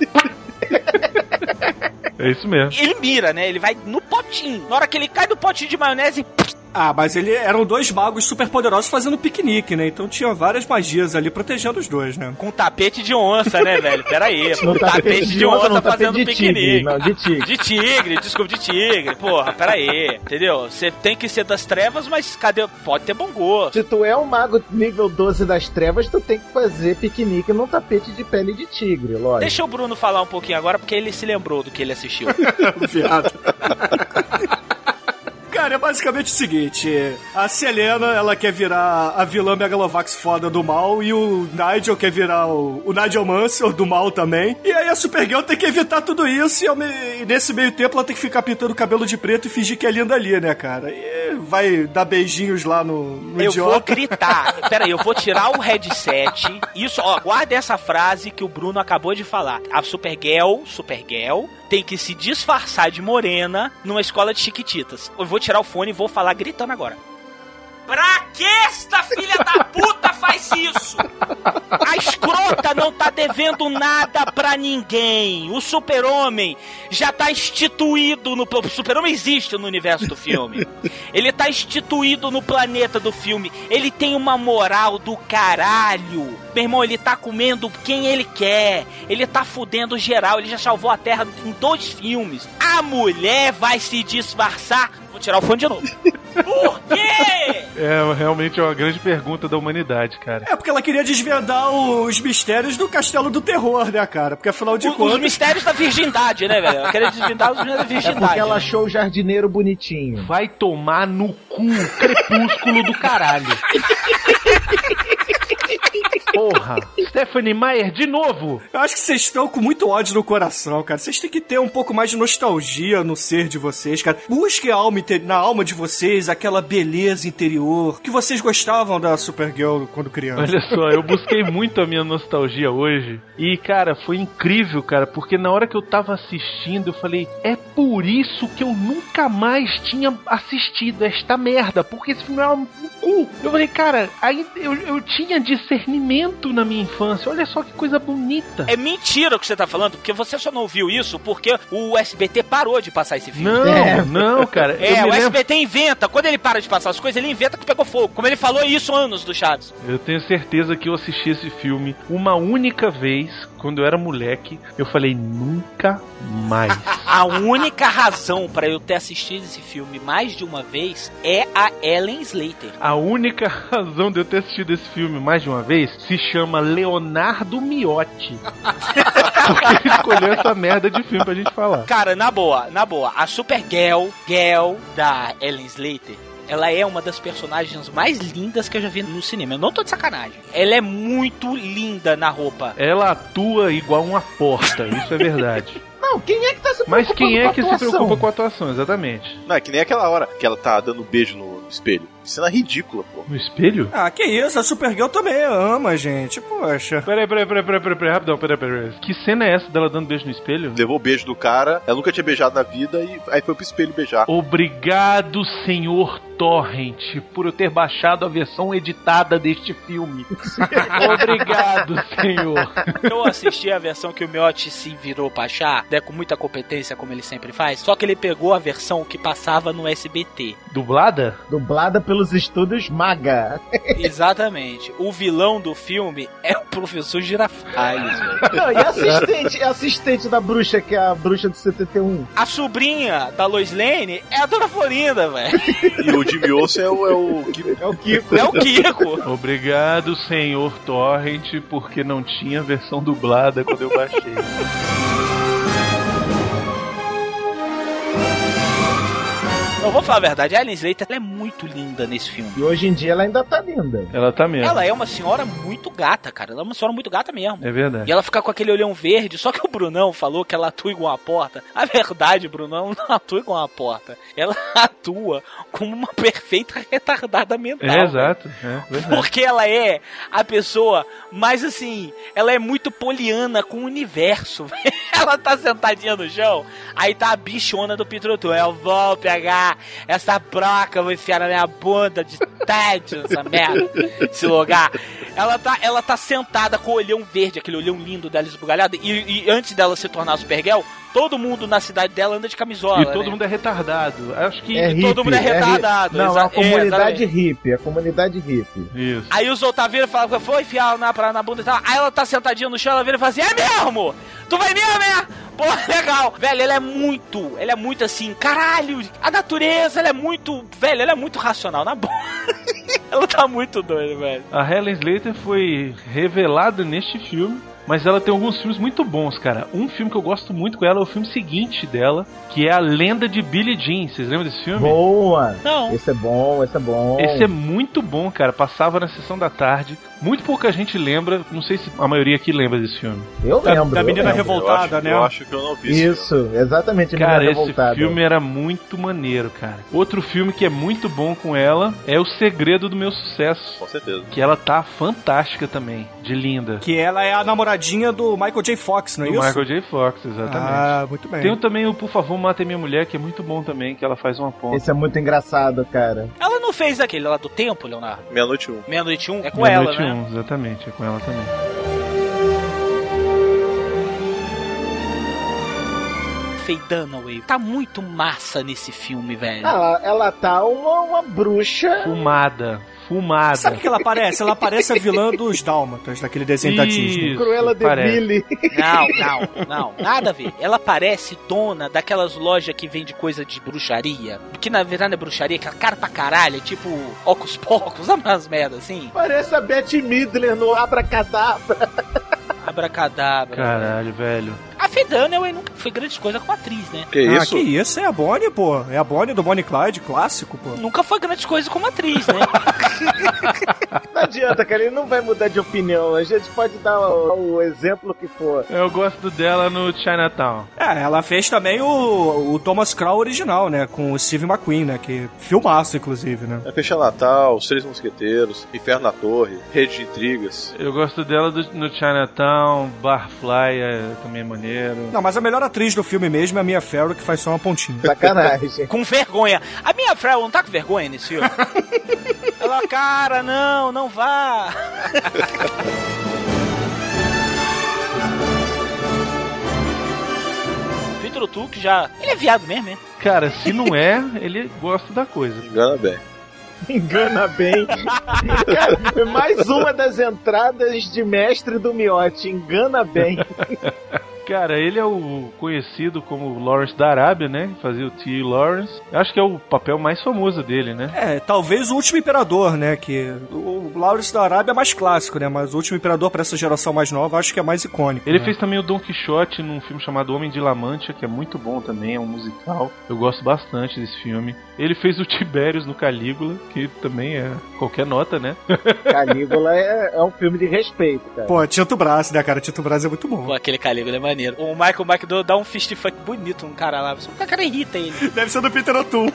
É isso mesmo. ele mira, né? Ele vai no potinho. Na hora que ele cai do potinho de maionese, Ah, mas ele eram dois magos super poderosos fazendo piquenique, né? Então tinha várias magias ali protegendo os dois, né? Com tapete de onça, né, velho? Pera aí. No Com tapete de onça, tapete fazendo de piquenique. tigre. Não, de tigre. De tigre, desculpa, de tigre. Porra, pera aí. Entendeu? Você tem que ser das trevas, mas cadê? Pode ter bom gosto. Se tu é um mago nível 12 das trevas, tu tem que fazer piquenique num tapete de pele de tigre, lógico. Deixa o Bruno falar um pouquinho agora, porque ele se lembrou do que ele assistiu. Viado. Basicamente o seguinte: a Selena, ela quer virar a vilã Megalovax foda do mal, e o Nigel quer virar o, o Nigel Mansell do mal também. E aí a Supergirl tem que evitar tudo isso, e, me- e nesse meio tempo ela tem que ficar pintando o cabelo de preto e fingir que é linda ali, né, cara? E vai dar beijinhos lá no, no Eu vou idiota. gritar. Pera aí, eu vou tirar o headset. Isso, ó, guarda essa frase que o Bruno acabou de falar. A Supergirl, Supergirl, tem que se disfarçar de morena numa escola de chiquititas. Eu vou tirar o fone e vou falar gritando agora. Pra que esta filha da puta faz isso? A escrota não tá devendo nada pra ninguém. O super-homem já tá instituído no... O super-homem existe no universo do filme. Ele tá instituído no planeta do filme. Ele tem uma moral do caralho. Meu irmão, ele tá comendo quem ele quer. Ele tá fudendo geral. Ele já salvou a Terra em dois filmes. A mulher vai se disfarçar. Vou tirar o fone de novo. Por quê? É realmente é uma grande pergunta da humanidade, cara. É porque ela queria desvendar os mistérios do Castelo do Terror, né, cara? Porque afinal de O- Os contas. mistérios da virgindade, né, velho? Eu queria desvendar os mistérios da É virgindade. porque ela achou o jardineiro bonitinho. Vai tomar no cu, crepúsculo do caralho. Porra! Stephanie Meyer de novo! Eu acho que vocês estão com muito ódio no coração, cara. Vocês têm que ter um pouco mais de nostalgia no ser de vocês, cara. Busque a alma na alma de vocês aquela beleza interior que vocês gostavam da Supergirl quando criança. Olha só, eu busquei muito a minha nostalgia hoje. E, cara, foi incrível, cara, porque na hora que eu tava assistindo, eu falei, é por isso que eu nunca mais tinha assistido esta merda, porque esse filme é um cu. Eu falei, cara, aí eu, eu tinha discernimento na minha infância. Olha só que coisa bonita. É mentira o que você tá falando, porque você só não ouviu isso porque o SBT parou de passar esse filme. Não, É. não, cara. É, o lembro- SBT inventa. Quando ele para de passar as coisas, ele inventa que pegou fogo. Como ele falou isso anos do Chaves. Eu tenho certeza que eu assisti esse filme uma única vez, quando eu era moleque. Eu falei, nunca mais. A única razão pra eu ter assistido esse filme mais de uma vez é a Ellen Slater. A única razão de eu ter assistido esse filme mais de uma vez se chama Leonardo Miotti. Porque ele escolheu essa merda de filme pra gente falar. Cara, na boa, na boa, a Supergirl, Girl da Ellen Slater, ela é uma das personagens mais lindas que eu já vi no cinema. Eu não tô de sacanagem. Ela é muito linda na roupa. Ela atua igual uma porta, isso é verdade. Não, quem é que tá se Mas preocupando quem com é a que se preocupa com a atuação, exatamente? Não, é que nem aquela hora que ela tá dando beijo no espelho. Cena ridícula, pô. No espelho? Ah, que isso, a Supergirl também ama, gente. Poxa. Peraí, peraí, peraí, peraí, peraí, peraí, rapidão, peraí, peraí. Que cena é essa dela dando beijo no espelho? Levou o beijo do cara, ela nunca tinha beijado na vida e aí foi pro espelho beijar. Obrigado, senhor Torrent, por eu ter baixado a versão editada deste filme. Obrigado, senhor. Eu assisti a versão que o Miotti se virou pra achar, né, com muita competência, como ele sempre faz. Só que ele pegou a versão que passava no SBT. Dublada? Dublada pelos estúdios Maga. Exatamente. O vilão do filme é o professor Girafales, velho. E a assistente, assistente da bruxa, que é a bruxa do 71. A sobrinha da Lois Lane é a Dona Florinda, velho. E o Jimmy Olsen é o, é o que É o Kiko. É o Kiko. Obrigado, senhor Torrent, porque não tinha versão dublada quando eu baixei. Eu vou falar a verdade, a Ellen Slater ela é muito linda nesse filme. E hoje em dia ela ainda tá linda. Ela tá mesmo. Ela é uma senhora muito gata, cara. Ela é uma senhora muito gata mesmo. É verdade. E ela fica com aquele olhão verde, só que o Brunão falou que ela atua igual uma porta. A verdade, Brunão não atua igual uma porta. Ela atua como uma perfeita retardada mental. É, exato. É. Porque ela é a pessoa mais assim, ela é muito poliana com o universo. ela tá sentadinha no chão, aí tá a bichona do Peter O'Toole. Eu vou pegar essa broca, vou enfiar na minha bunda de tédio, essa merda, esse lugar. Ela tá, ela tá sentada com o olhão verde, aquele olhão lindo dela esbugalhado, e, e antes dela se tornar Supergirl, todo mundo na cidade dela anda de camisola. E todo né? mundo é retardado. Acho que. É E todo hippie, mundo é retardado, Não, é exa- a comunidade exatamente. hippie, é a comunidade hippie. Isso. Aí os Otaviros falam, foi enfiar na, pra- na bunda e tal. Aí ela tá sentadinha no chão, ela vira e fala assim: É mesmo? Tu vai mesmo, é? Pô, legal. Velho, ela é muito, ela é muito assim, caralho, a natureza, ela é muito, velho, ela é muito racional, na boa. ela tá muito doida, velho. A Helen Slater foi revelada neste filme, mas ela tem alguns filmes muito bons, cara. Um filme que eu gosto muito com ela é o filme seguinte dela, que é A Lenda de Billie Jean. Vocês lembram desse filme? Boa! Não. Esse é bom, esse é bom. Esse é muito bom, cara. Passava na sessão da tarde. Muito pouca gente lembra. Não sei se a maioria aqui lembra desse filme. Eu Da, lembro. da eu menina lembro. revoltada, eu acho, né? Eu acho que eu não vi esse Isso, exatamente. Cara, menina esse revoltada. filme era muito maneiro, cara. Outro filme que é muito bom com ela é O Segredo do Meu Sucesso. Com certeza. Que ela tá fantástica também, de linda. Que ela é a namoradinha do Michael J. Fox, não é Do isso? Michael J. Fox, exatamente. Ah, muito bem. Tem também o Por Favor Mate Minha Mulher, que é muito bom também, que ela faz uma ponta. Esse é muito engraçado, cara. Ela não fez aquele lá do tempo, Leonardo? Meia-noite um. Meia-noite um? É com ela, Meia-noite né? Exatamente, é com ela também. Faye Dunaway. Tá muito massa nesse filme, velho. Ela, ela tá uma, uma bruxa. Fumada, fumada. Sabe o que ela parece? Ela parece a vilã dos Dálmatas, daquele desenho da Disney. Cruella de parece. Billy. Não, não, não. Nada a ver. Ela parece dona daquelas lojas que vende coisa de bruxaria. Que na verdade não é bruxaria, que é cara pra caralho, é tipo Ocus Pocos, sabe umas merdas assim? Parece a Beth Midler no Abracadabra. Abracadabra. Caralho, velho. Faye Dunaway nunca foi grande coisa com atriz, né? Que ah, isso? que isso? É a Bonnie, pô. É a Bonnie do Bonnie Clyde, clássico, pô. Nunca foi grande coisa como atriz, né? Não adianta, cara, ele não vai mudar de opinião. A gente pode dar o, o exemplo que for. Eu gosto dela no Chinatown. É, ela fez também o, o Thomas Crow original, né? Com o Steve McQueen, né? Que filmaço, inclusive, né? É Fecha Natal, Os Três Mosqueteiros, Inferno na Torre, Rede de Intrigas. Eu gosto dela do- no Chinatown, Barfly é, também é maneiro. Não, mas a melhor atriz do filme mesmo é a Mia Farrow, que faz só uma pontinha. Sacanagem. com vergonha. A minha Farrell não tá com vergonha nesse filme? Ela, cara, não, não vá. Vitor Tuque já. Ele é viado mesmo, hein? Cara, se não é, ele gosta da coisa. Engana bem. Engana bem. Cara, mais uma das entradas de mestre do Miote. Engana bem. Cara, ele é o conhecido como Lawrence da Arábia, né? Fazia o T. Lawrence. Eu Acho que é o papel mais famoso dele, né? É, talvez o último imperador, né? Que o Lawrence da Arábia é mais clássico, né? Mas o último imperador pra essa geração mais nova, acho que é mais icônico. Ele né? fez também o Don Quixote num filme chamado Homem de La Mancha, que é muito bom também, é um musical. Eu gosto bastante desse filme. Ele fez o Tibérios no Calígula, que também é qualquer nota, né? Calígula é, é um filme de respeito, cara. Pô, Tito Brás, né, cara? Tito Brás é muito bom. Pô, aquele Calígula é maneiro. O Michael McDowell dá um fist fuck bonito no cara lá. O cara irrita ele. Deve ser do Peter O'Toole.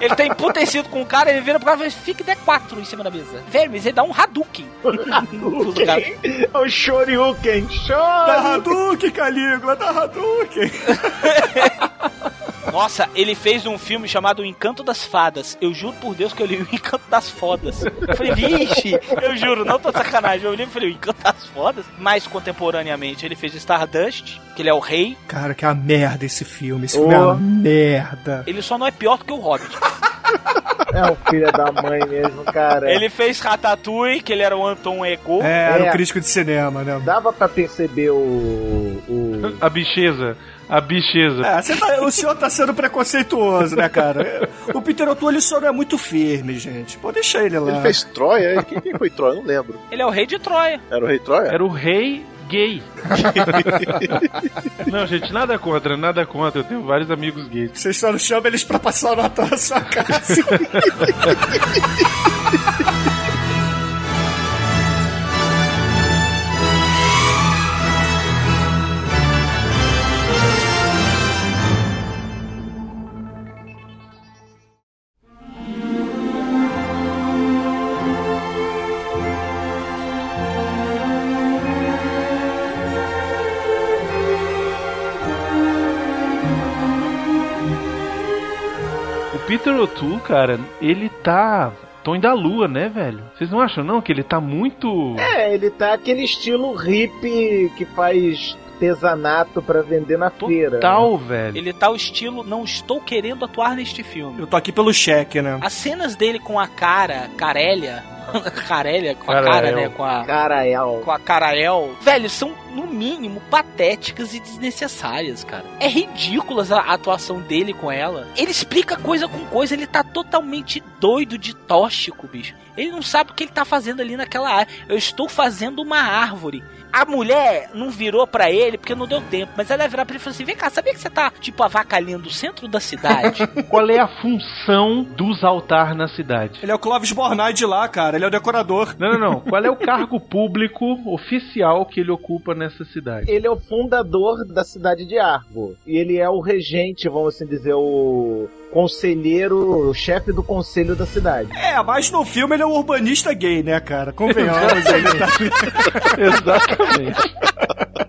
Ele tá emputecido com o cara, ele vira pro cara e fala, fique D4 em cima da mesa. Velho, mas ele dá um Hadouken. cara. É o Shoryuken. Shoryuken. Hadouken, Calígula, da Hadouken. Nossa, ele fez um filme chamado O Encanto das Fadas. Eu juro por Deus que eu li O Encanto das Fodas. Eu falei, vixe, eu juro, não tô de sacanagem. Eu li e falei, O Encanto das Fodas. Mais contemporaneamente, ele fez Stardust, que ele é o rei. Cara, que é uma merda esse filme. Esse Ô. filme é uma merda. Ele só não é pior do que o Hobbit. É um filho da mãe mesmo, cara. Ele fez Ratatouille, que ele era o Anton Ego. É, era É. o crítico de cinema, né? Dava pra perceber o. o... A bicheza. A bicheza. É, você tá- o senhor tá sendo preconceituoso, né, cara? O Peter O'Toole ele só não é muito firme, gente. Pode deixar ele lá. Ele fez Troia? Quem, quem foi Troia? Eu não lembro. Ele é o rei de Troia. Era o Rei Troia? Era o rei gay. Não, gente, nada contra, nada contra. Eu tenho vários amigos gays. Vocês só não chamam eles pra passar o Natal na sua casa. Peter O'Toole, cara, ele tá Tom da Lua, né, velho? Vocês não acham não que ele tá muito É, ele tá aquele estilo hippie que faz artesanato pra vender na feira. Tal, velho. Ele tá o estilo, não estou querendo atuar neste filme. Eu tô aqui pelo cheque, né? As cenas dele com a cara, Carélia, Carélia, com a Carael. cara, né, com a Carael. com a Carael, velho, são no mínimo patéticas e desnecessárias, cara. É ridícula a atuação dele com ela. Ele explica coisa com coisa, ele tá totalmente doido de tóxico, bicho. Ele não sabe o que ele tá fazendo ali naquela área. Eu estou fazendo uma árvore. A mulher não virou pra ele porque não deu tempo, mas ela ia virar pra ele e falou assim: Vem cá, sabia que você tá, tipo, avacalhando o centro da cidade? Qual é a função dos altar na cidade? Ele é o Clóvis Bornai de lá, cara. Ele é o decorador. Não, não, não. Qual é o cargo público oficial que ele ocupa nessa cidade? Ele é o fundador da cidade de Argo. E ele é o regente, vamos assim dizer, o conselheiro, o chefe do conselho da cidade. É, mas no filme ele é um urbanista gay, né, cara? Convenhamos, ele tá... Exatamente.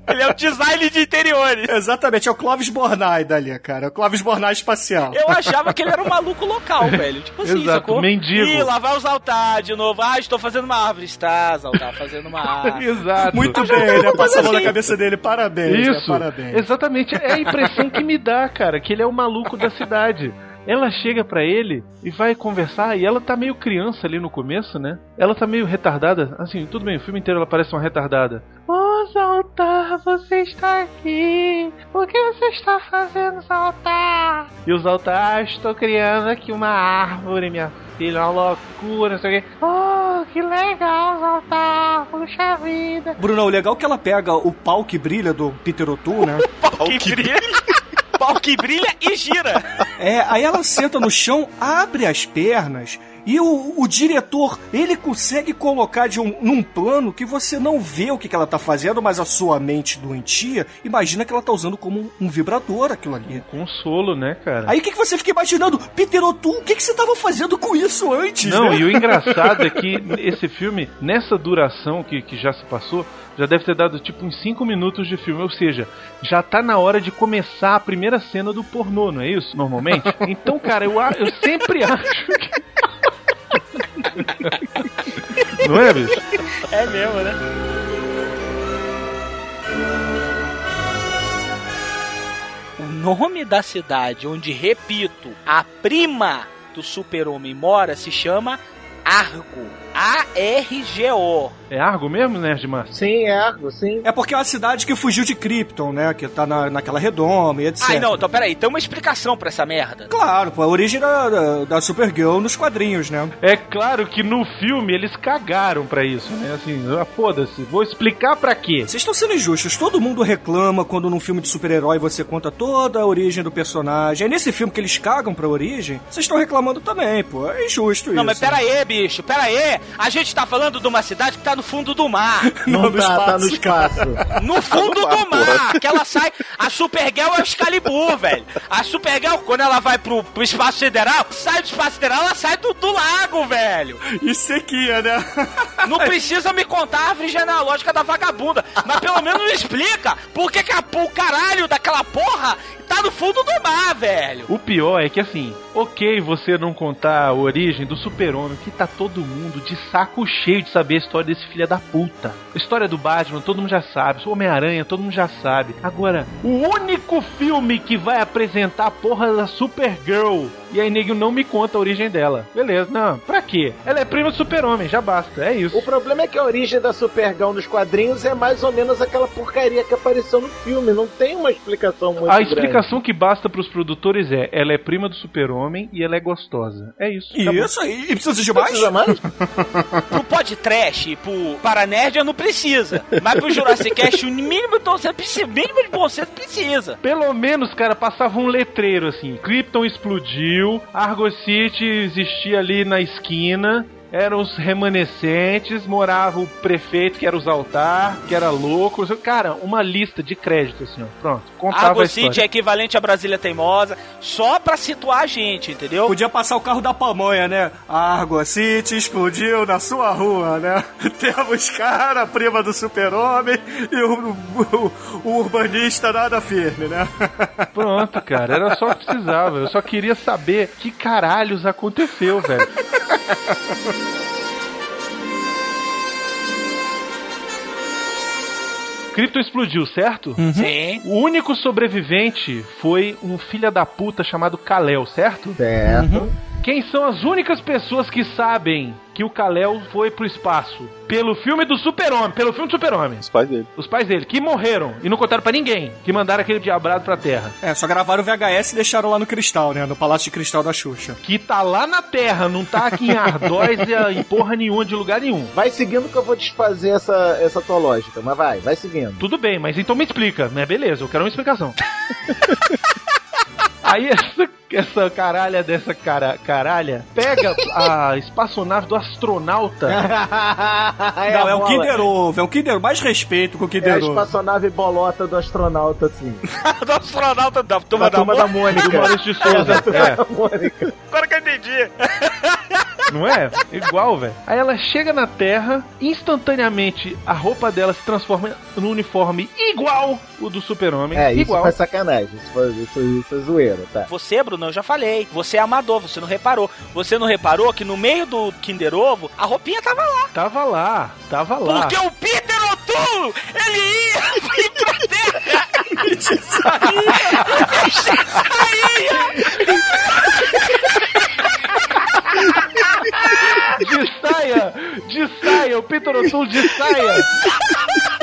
ele é o design de interiores. Exatamente, é o Clóvis Bornai dali, cara. É o Clóvis Bornai espacial. Eu achava que ele era um maluco local, velho. Tipo assim, Exato, sacou? mendigo. Ih, lá vai os altar de novo. Ah, estou fazendo uma árvore. Está, Zaltar, fazendo uma árvore. Exato. Muito bem, né? Passa a mão na assim. cabeça dele. Parabéns, né? Isso, Parabéns. exatamente. É a impressão que me dá, cara, que ele é o maluco da cidade. Ela chega pra ele e vai conversar, e ela tá meio criança ali no começo, né? Ela tá meio retardada. Assim, tudo bem, o filme inteiro ela parece uma retardada. Ô, Zaltar, você está aqui. O que você está fazendo, Zaltar? E o Zaltar, ah, estou criando aqui uma árvore, minha filha, uma loucura, não sei o quê. Oh, que legal, Zaltar. Puxa vida. Bruno, o legal é que ela pega o pau que brilha do Peter O'Toole, né? Pau que brilha. Pau que brilha e gira. É, aí ela senta no chão, abre as pernas e o, o diretor, ele consegue colocar de um, num plano que você não vê o que, que ela tá fazendo, mas a sua mente doentia imagina que ela tá usando como um, um vibrador aquilo ali. Consolo, né, cara? Aí o que, que você fica imaginando? Peter O'Toole, o que, que você tava fazendo com isso antes? Não, né? e o engraçado é que esse filme, nessa duração que, que já se passou, já deve ter dado tipo uns 5 minutos de filme, ou seja, já tá na hora de começar a primeira cena do pornô, não é isso? Normalmente? Então, cara, eu, eu sempre acho que. Não é, bicho? É mesmo, né? O nome da cidade onde, repito, a prima do super-homem mora se chama Argo. A-R-G-O. É Argo mesmo, Nerd Márcio? Sim, é Argo, sim. É porque é uma cidade que fugiu de Krypton, né? Que tá na, naquela redoma e etc. Ai, não, então peraí, tem uma explicação pra essa merda. Claro, pô, a origem da, da, da Supergirl nos quadrinhos, né? É claro que no filme eles cagaram pra isso, né? Assim, ah, foda-se, vou explicar pra quê? Vocês estão sendo injustos. Todo mundo reclama quando num filme de super-herói você conta toda a origem do personagem. É nesse filme que eles cagam pra origem. Vocês estão reclamando também, pô. É injusto Não, isso. mas pera aí, bicho, pera aí. A gente tá falando de uma cidade que tá no fundo do mar. Não, no tá, tá no espaço. No fundo mar, do mar, que ela sai. A Supergirl é o Excalibur, velho. A Supergirl, quando ela vai pro, pro espaço sideral, sai do espaço sideral, ela sai do, do lago, velho. E sequia, né? Não precisa me contar a árvore genealógica da vagabunda, mas pelo menos me explica por que, que a, o caralho daquela porra tá no fundo do mar, velho. O pior é que assim, ok você não contar a origem do super-homem, que tá todo mundo de saco cheio de saber a história desse filho da puta. A história do Batman, todo mundo já sabe. O Homem-Aranha, todo mundo já sabe. Agora, o único filme que vai apresentar a porra da Supergirl. E aí, nego, não me conta a origem dela. Beleza, não, pra quê? Ela é prima do super-homem, já basta, é isso. O problema é que a origem da Supergirl nos quadrinhos é mais ou menos aquela porcaria que apareceu no filme. Não tem uma explicação muito A grande. explicação que basta pros produtores é: ela é prima do super-homem e ela é gostosa. É isso. acabou. Isso aí. E precisa de mais? precisa mais? Pro podcast e pro Paranerdia não precisa. Mas pro Jurassic Cast, o mínimo de bom senso precisa. mínimo de bom senso precisa. Pelo menos, cara, passava um letreiro assim: Krypton explodiu, Argo City existia ali na esquina. Eram os remanescentes, morava o prefeito, que era os altar, que era louco. Cara, uma lista de créditos, assim, ó. Pronto. Contava a Argo história. City é equivalente a Brasília Teimosa, só pra situar a gente, entendeu? Podia passar o carro da pamonha, né? Argo City explodiu na sua rua, né? Temos cara, prima do super-homem e o, o- o urbanista nada firme, né? Pronto, cara, era só o que precisava. Eu só queria saber que caralhos aconteceu, velho. Krypton explodiu, certo? Sim. O único sobrevivente foi um filho da puta chamado Kal-El, certo? Certo. Quem são as únicas pessoas que sabem que o Kal-El foi pro espaço? Pelo filme do Super-Homem, pelo filme do Super-Homem. Os pais dele. Os pais dele, que morreram e não contaram pra ninguém, que mandaram aquele diabrado pra Terra. É, só gravaram o VHS e deixaram lá no cristal, né? No Palácio de Cristal da Xuxa. Que tá lá na Terra, não tá aqui em Ardósia, em porra nenhuma, de lugar nenhum. Vai seguindo que eu vou desfazer essa, essa tua lógica, mas vai, vai seguindo. Tudo bem, mas então me explica, né? Beleza, eu quero uma explicação. Aí essa, essa caralha dessa cara, caralha pega a espaçonave do astronauta. não, é o Kinder Ovo, é o Kinder Mais respeito com o É Kinder a Ovo. espaçonave bolota do astronauta, assim. do astronauta da turma Da da, turma da Mônica. Mônica. Do Maurício de Souza. É, Da Mônica. Agora que eu entendi. Não é? Igual, velho. Aí ela chega na Terra, instantaneamente a roupa dela se transforma num uniforme igual o do Super-Homem. É, isso igual. foi sacanagem. Isso, foi, isso, isso é zoeira, tá? Você, Bruno, eu já falei. Você é amador, você não reparou. Você não reparou que no meio do Kinder Ovo, a roupinha tava lá. Tava lá, tava lá. Porque o Peter O'Toole, ele ia vir pra terra. E te saía. De saia! De saia! O Peter O'Toole de saia!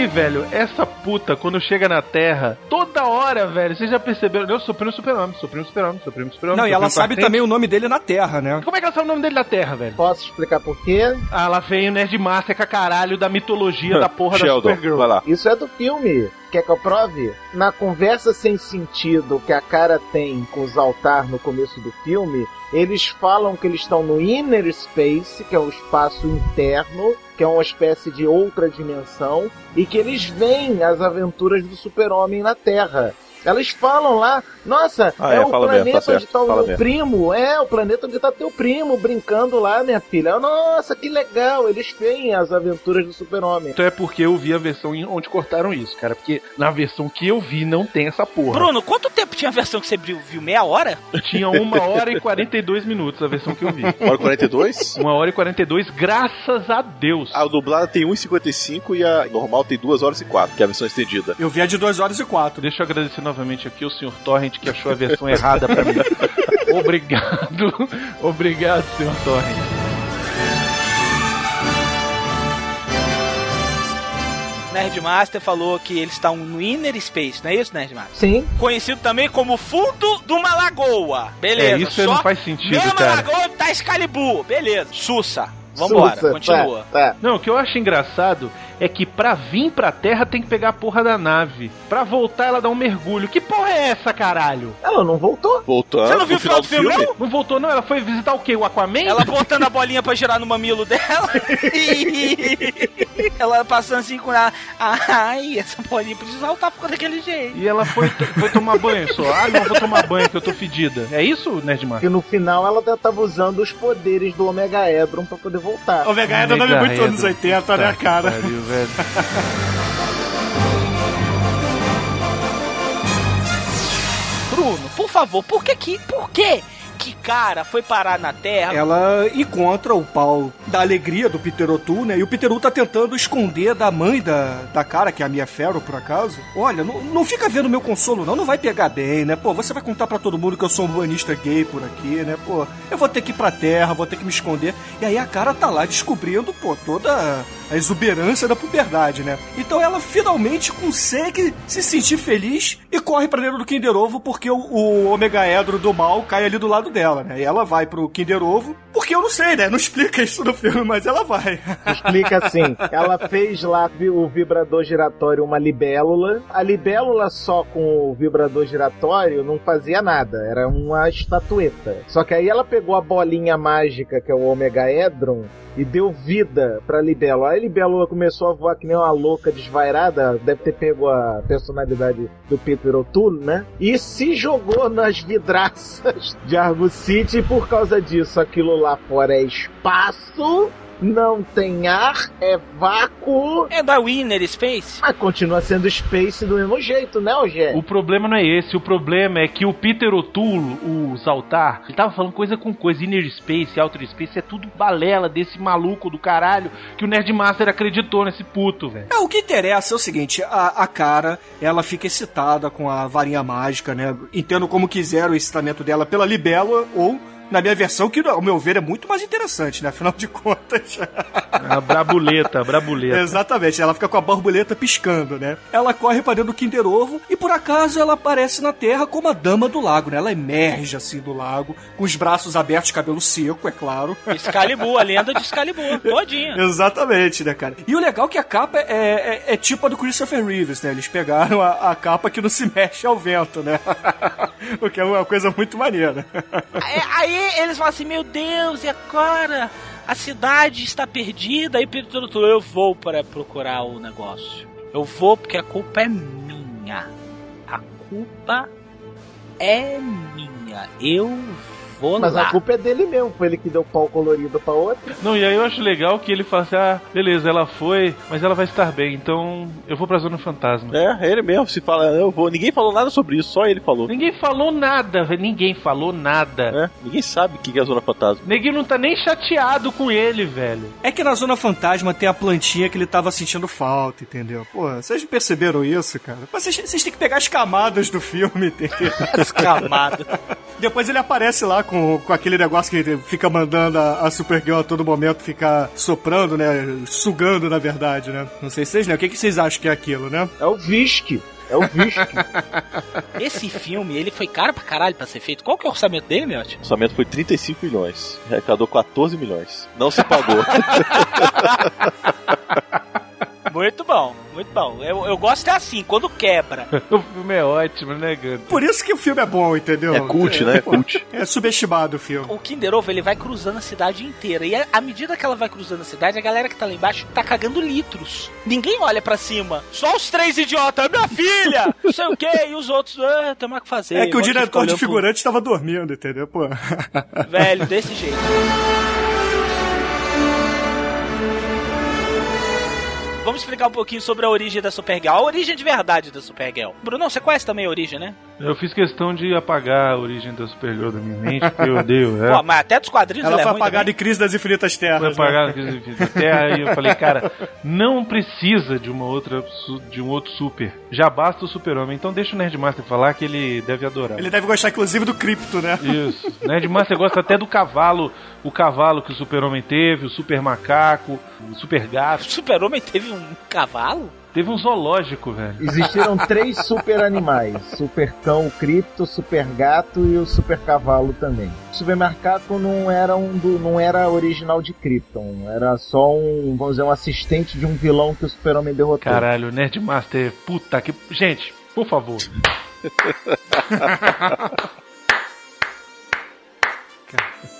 Aí, velho, essa puta, quando chega na Terra, toda hora, velho, vocês já perceberam? Eu sou primo super-homem, sou primo super-homem, sou primo super-homem. Não, e ela sabe também o nome dele na Terra, né? Como é que ela sabe o nome dele da Terra, velho? Posso explicar por quê? Ah, ela veio Nerd Master com a caralho da mitologia da porra da Sheldon, Supergirl. vai lá. Isso é do filme. Quer que eu prove? Na conversa sem sentido que a cara tem com os altar no começo do filme, eles falam que eles estão no Inner Space, que é o espaço interno, que é uma espécie de outra dimensão, e que eles veem as aventuras do super-homem na Terra. Elas falam lá, nossa, Ah, é, é, o fala mesmo, planeta tá onde tá o fala meu mesmo. primo, é, o planeta onde tá teu primo brincando lá, minha filha. Nossa, que legal, eles veem as aventuras do super-homem. Então é porque eu vi a versão em- onde cortaram isso, cara. Porque na versão que eu vi não tem essa porra. Bruno, quanto tempo tinha a versão que você viu? Viu meia hora? Tinha uma hora e 42 minutos a versão que eu vi. Hora 42? Uma hora e 42, graças a Deus. A dublada tem 1,55 e a normal tem 2 horas e 4, que é a versão estendida. Eu vi a de 2 horas e 4. Deixa eu agradecer novamente aqui o Sr. Torrent que achou a versão errada pra mim. Obrigado. Obrigado, Sr. Torrent. Nerdmaster falou que eles estão no Inner Space, não é isso, Nerdmaster? Sim, Conhecido também como fundo de uma lagoa. Beleza. É, isso não faz sentido, mesma cara. lagoa tá Excalibur. Beleza. Sussa. Vambora, Sussa, continua. Tá, tá. Não, o que eu acho engraçado é que pra vir pra Terra tem que pegar a porra da nave. Pra voltar ela dá um mergulho. Que porra é essa, caralho? Ela não voltou? Voltando Você não viu o final do filme, não? Não voltou não? Ela foi visitar o quê? O Aquaman? Ela botando a bolinha pra girar no mamilo dela. ela passando assim com a. Ai, essa bolinha precisa saltar, ficou daquele jeito. E ela foi, foi tomar banho só. Ah, não, vou tomar banho que eu tô fedida. É isso, Nerdmar? Que no final ela tava usando os poderes do Omega Edron pra poder voltar. O Vega ainda nome muito anos 80, né, cara? Pariu, velho. Bruno, por favor, por que que. Por que que cara foi parar na Terra? Ela encontra o pau da alegria do Peter O'Toole, né? E o Peter O'Toole tá tentando esconder da mãe da, da cara, que é a Mia Ferro, por acaso. Olha, não, não fica vendo meu consolo, não. Não vai pegar bem, né? Pô, você vai contar pra todo mundo que eu sou um humanista gay por aqui, né? Pô, eu vou ter que ir pra terra, vou ter que me esconder. E aí a cara tá lá descobrindo, pô, toda a exuberância da puberdade, né? Então ela finalmente consegue se sentir feliz e corre pra dentro do Kinder Ovo porque o, o do mal cai ali do lado dela, né? E ela vai pro Kinder Ovo, porque eu não sei, né? Não explica isso no filme, mas ela vai. Explica assim: ela fez lá o vibrador giratório uma libélula. A libélula só com o vibrador giratório não fazia nada, era uma estatueta. Só que aí ela pegou a bolinha mágica, que é o Omega Edron, e deu vida pra libélula. Libélula começou a voar que nem uma louca desvairada, deve ter pego a personalidade do Peter O'Toole, né? E se jogou nas vidraças de Argo City e por causa disso aquilo lá fora é espaço não tem ar, é vácuo. É da Winner Space? Mas continua sendo Space do mesmo jeito, né, Rogério? O problema não é esse, o problema é que o Peter O'Toole, o Zaltar, ele tava falando coisa com coisa, Inner Space, Outer Space, é tudo balela desse maluco do caralho que o Nerdmaster acreditou nesse puto, velho. É, o que interessa é o seguinte, a, a cara, ela fica excitada com a varinha mágica, né? Entendo como quiser o excitamento dela pela libélula ou na minha versão, que ao meu ver é muito mais interessante, né? Afinal de contas. A brabuleta, a brabuleta. Exatamente, ela fica com a borboleta piscando, né? Ela corre para dentro do Kinder Ovo e por acaso ela aparece na Terra como a dama do lago, né? Ela emerge assim do lago, com os braços abertos, cabelo seco, é claro. Excalibur, a lenda de Excalibur, todinha. Exatamente, né, cara? E o legal é que a capa é, é, é tipo a do Christopher Reeves, né? Eles pegaram a, a capa que não se mexe ao vento, né? o que é uma coisa muito maneira. É, aí eles falam assim: Meu Deus, e agora? A cidade está perdida. Aí Pedro falou: Eu vou para procurar o negócio. Eu vou porque a culpa é minha. A culpa é minha. Eu vou Mas lá. a culpa é dele mesmo, foi ele que deu pau colorido pra outra. Não, e aí eu acho legal que ele fala assim: ah, beleza, ela foi, mas ela vai estar bem, então eu vou pra Zona Fantasma. É, ele mesmo se fala, eu vou. Ninguém falou nada sobre isso, só ele falou. Ninguém falou nada, velho. Ninguém falou nada. É, ninguém sabe o que é a Zona Fantasma. Neguinho não tá nem chateado com ele, velho. É que na Zona Fantasma tem a plantinha que ele tava sentindo falta, entendeu? Pô, vocês perceberam isso, cara? Vocês, vocês têm que pegar as camadas do filme, entendeu? Escamado. Depois ele aparece lá com, com aquele negócio que fica mandando a, a Supergirl a todo momento ficar soprando, né? Sugando, na verdade, né? Não sei se vocês, né? O que, que vocês acham que é aquilo, né? É o Visque. É o Visque. Esse filme, ele foi caro pra caralho pra ser feito. Qual que é o orçamento dele, meu? O orçamento foi 35 milhões. Arrecadou 14 milhões. Não se pagou. Muito bom, muito bom. Eu, eu gosto é assim, quando quebra. O filme é ótimo, né, Gando? Por isso que o filme é bom, entendeu? É cult, né? É cult. É subestimado o filme. O Kinder Ovo, ele vai cruzando a cidade inteira. E à medida que ela vai cruzando a cidade, a galera que tá lá embaixo tá cagando litros. Ninguém olha pra cima. Só os três idiotas. Minha filha! Não sei o quê. E os outros, ah, tem mais o que fazer. É que o diretor de olhando pro- figurante estava dormindo, entendeu? Pô. Velho, desse jeito. Vamos explicar um pouquinho sobre a origem da Supergirl. A origem de verdade da Supergirl. Bruno, você conhece também a origem, né? Eu fiz questão de apagar a origem da Supergirl da minha mente, porque eu odeio ela. Pô, mas até dos quadrinhos Ela ela, foi é apagada em Crise das Infinitas Terras. Foi né? apagada que até aí eu falei, cara, não precisa de uma outra de um outro super. Já basta o super-homem. Então deixa o Nerdmaster falar que ele deve adorar. Ele deve gostar, inclusive, do Crypto, né? Isso. Nerdmaster gosta até do cavalo, o cavalo que o super-homem teve, o super macaco, super gato. O Super-Homem teve um cavalo? Teve um zoológico, velho. Existiram três super animais: Super Cão, o Cripto, Super Gato e o Super Cavalo também. O Super Macaco não era um do, não era original de Krypton, era só um, vamos dizer, um assistente de um vilão que o Super-Homem derrotou. Caralho, Nerdmaster, puta que. Gente, por favor.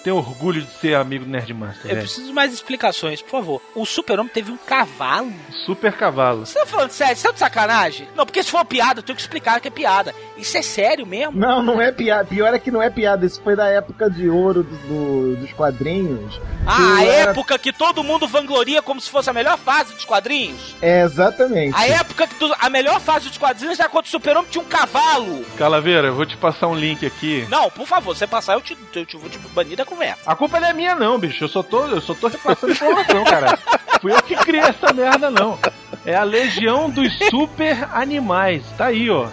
Tenho orgulho de ser amigo do Nerdmaster, Eu velho. preciso de mais explicações, por favor. O Super-Homem teve um cavalo? Super cavalo. Você tá falando sério? Você tá de sacanagem? Não, porque se for piada, eu tenho que explicar que é piada. Isso é sério mesmo? Não, não é piada. Pior é que não é piada. Isso foi da época de ouro do- do- dos quadrinhos. Ah, a era- época que todo mundo vangloria como se fosse a melhor fase dos quadrinhos? É, exatamente. A época que tu- a melhor fase dos quadrinhos era quando o Super-Homem tinha um cavalo. Calaveira, eu vou te passar um link aqui. Não, por favor, você passar, eu te, eu te vou te banir da conversa. A culpa não é minha, não, bicho. Eu só tô, eu só tô repassando informação, cara. Fui eu que criei essa merda, não. É a Legião dos Super Animais. Tá aí, ó.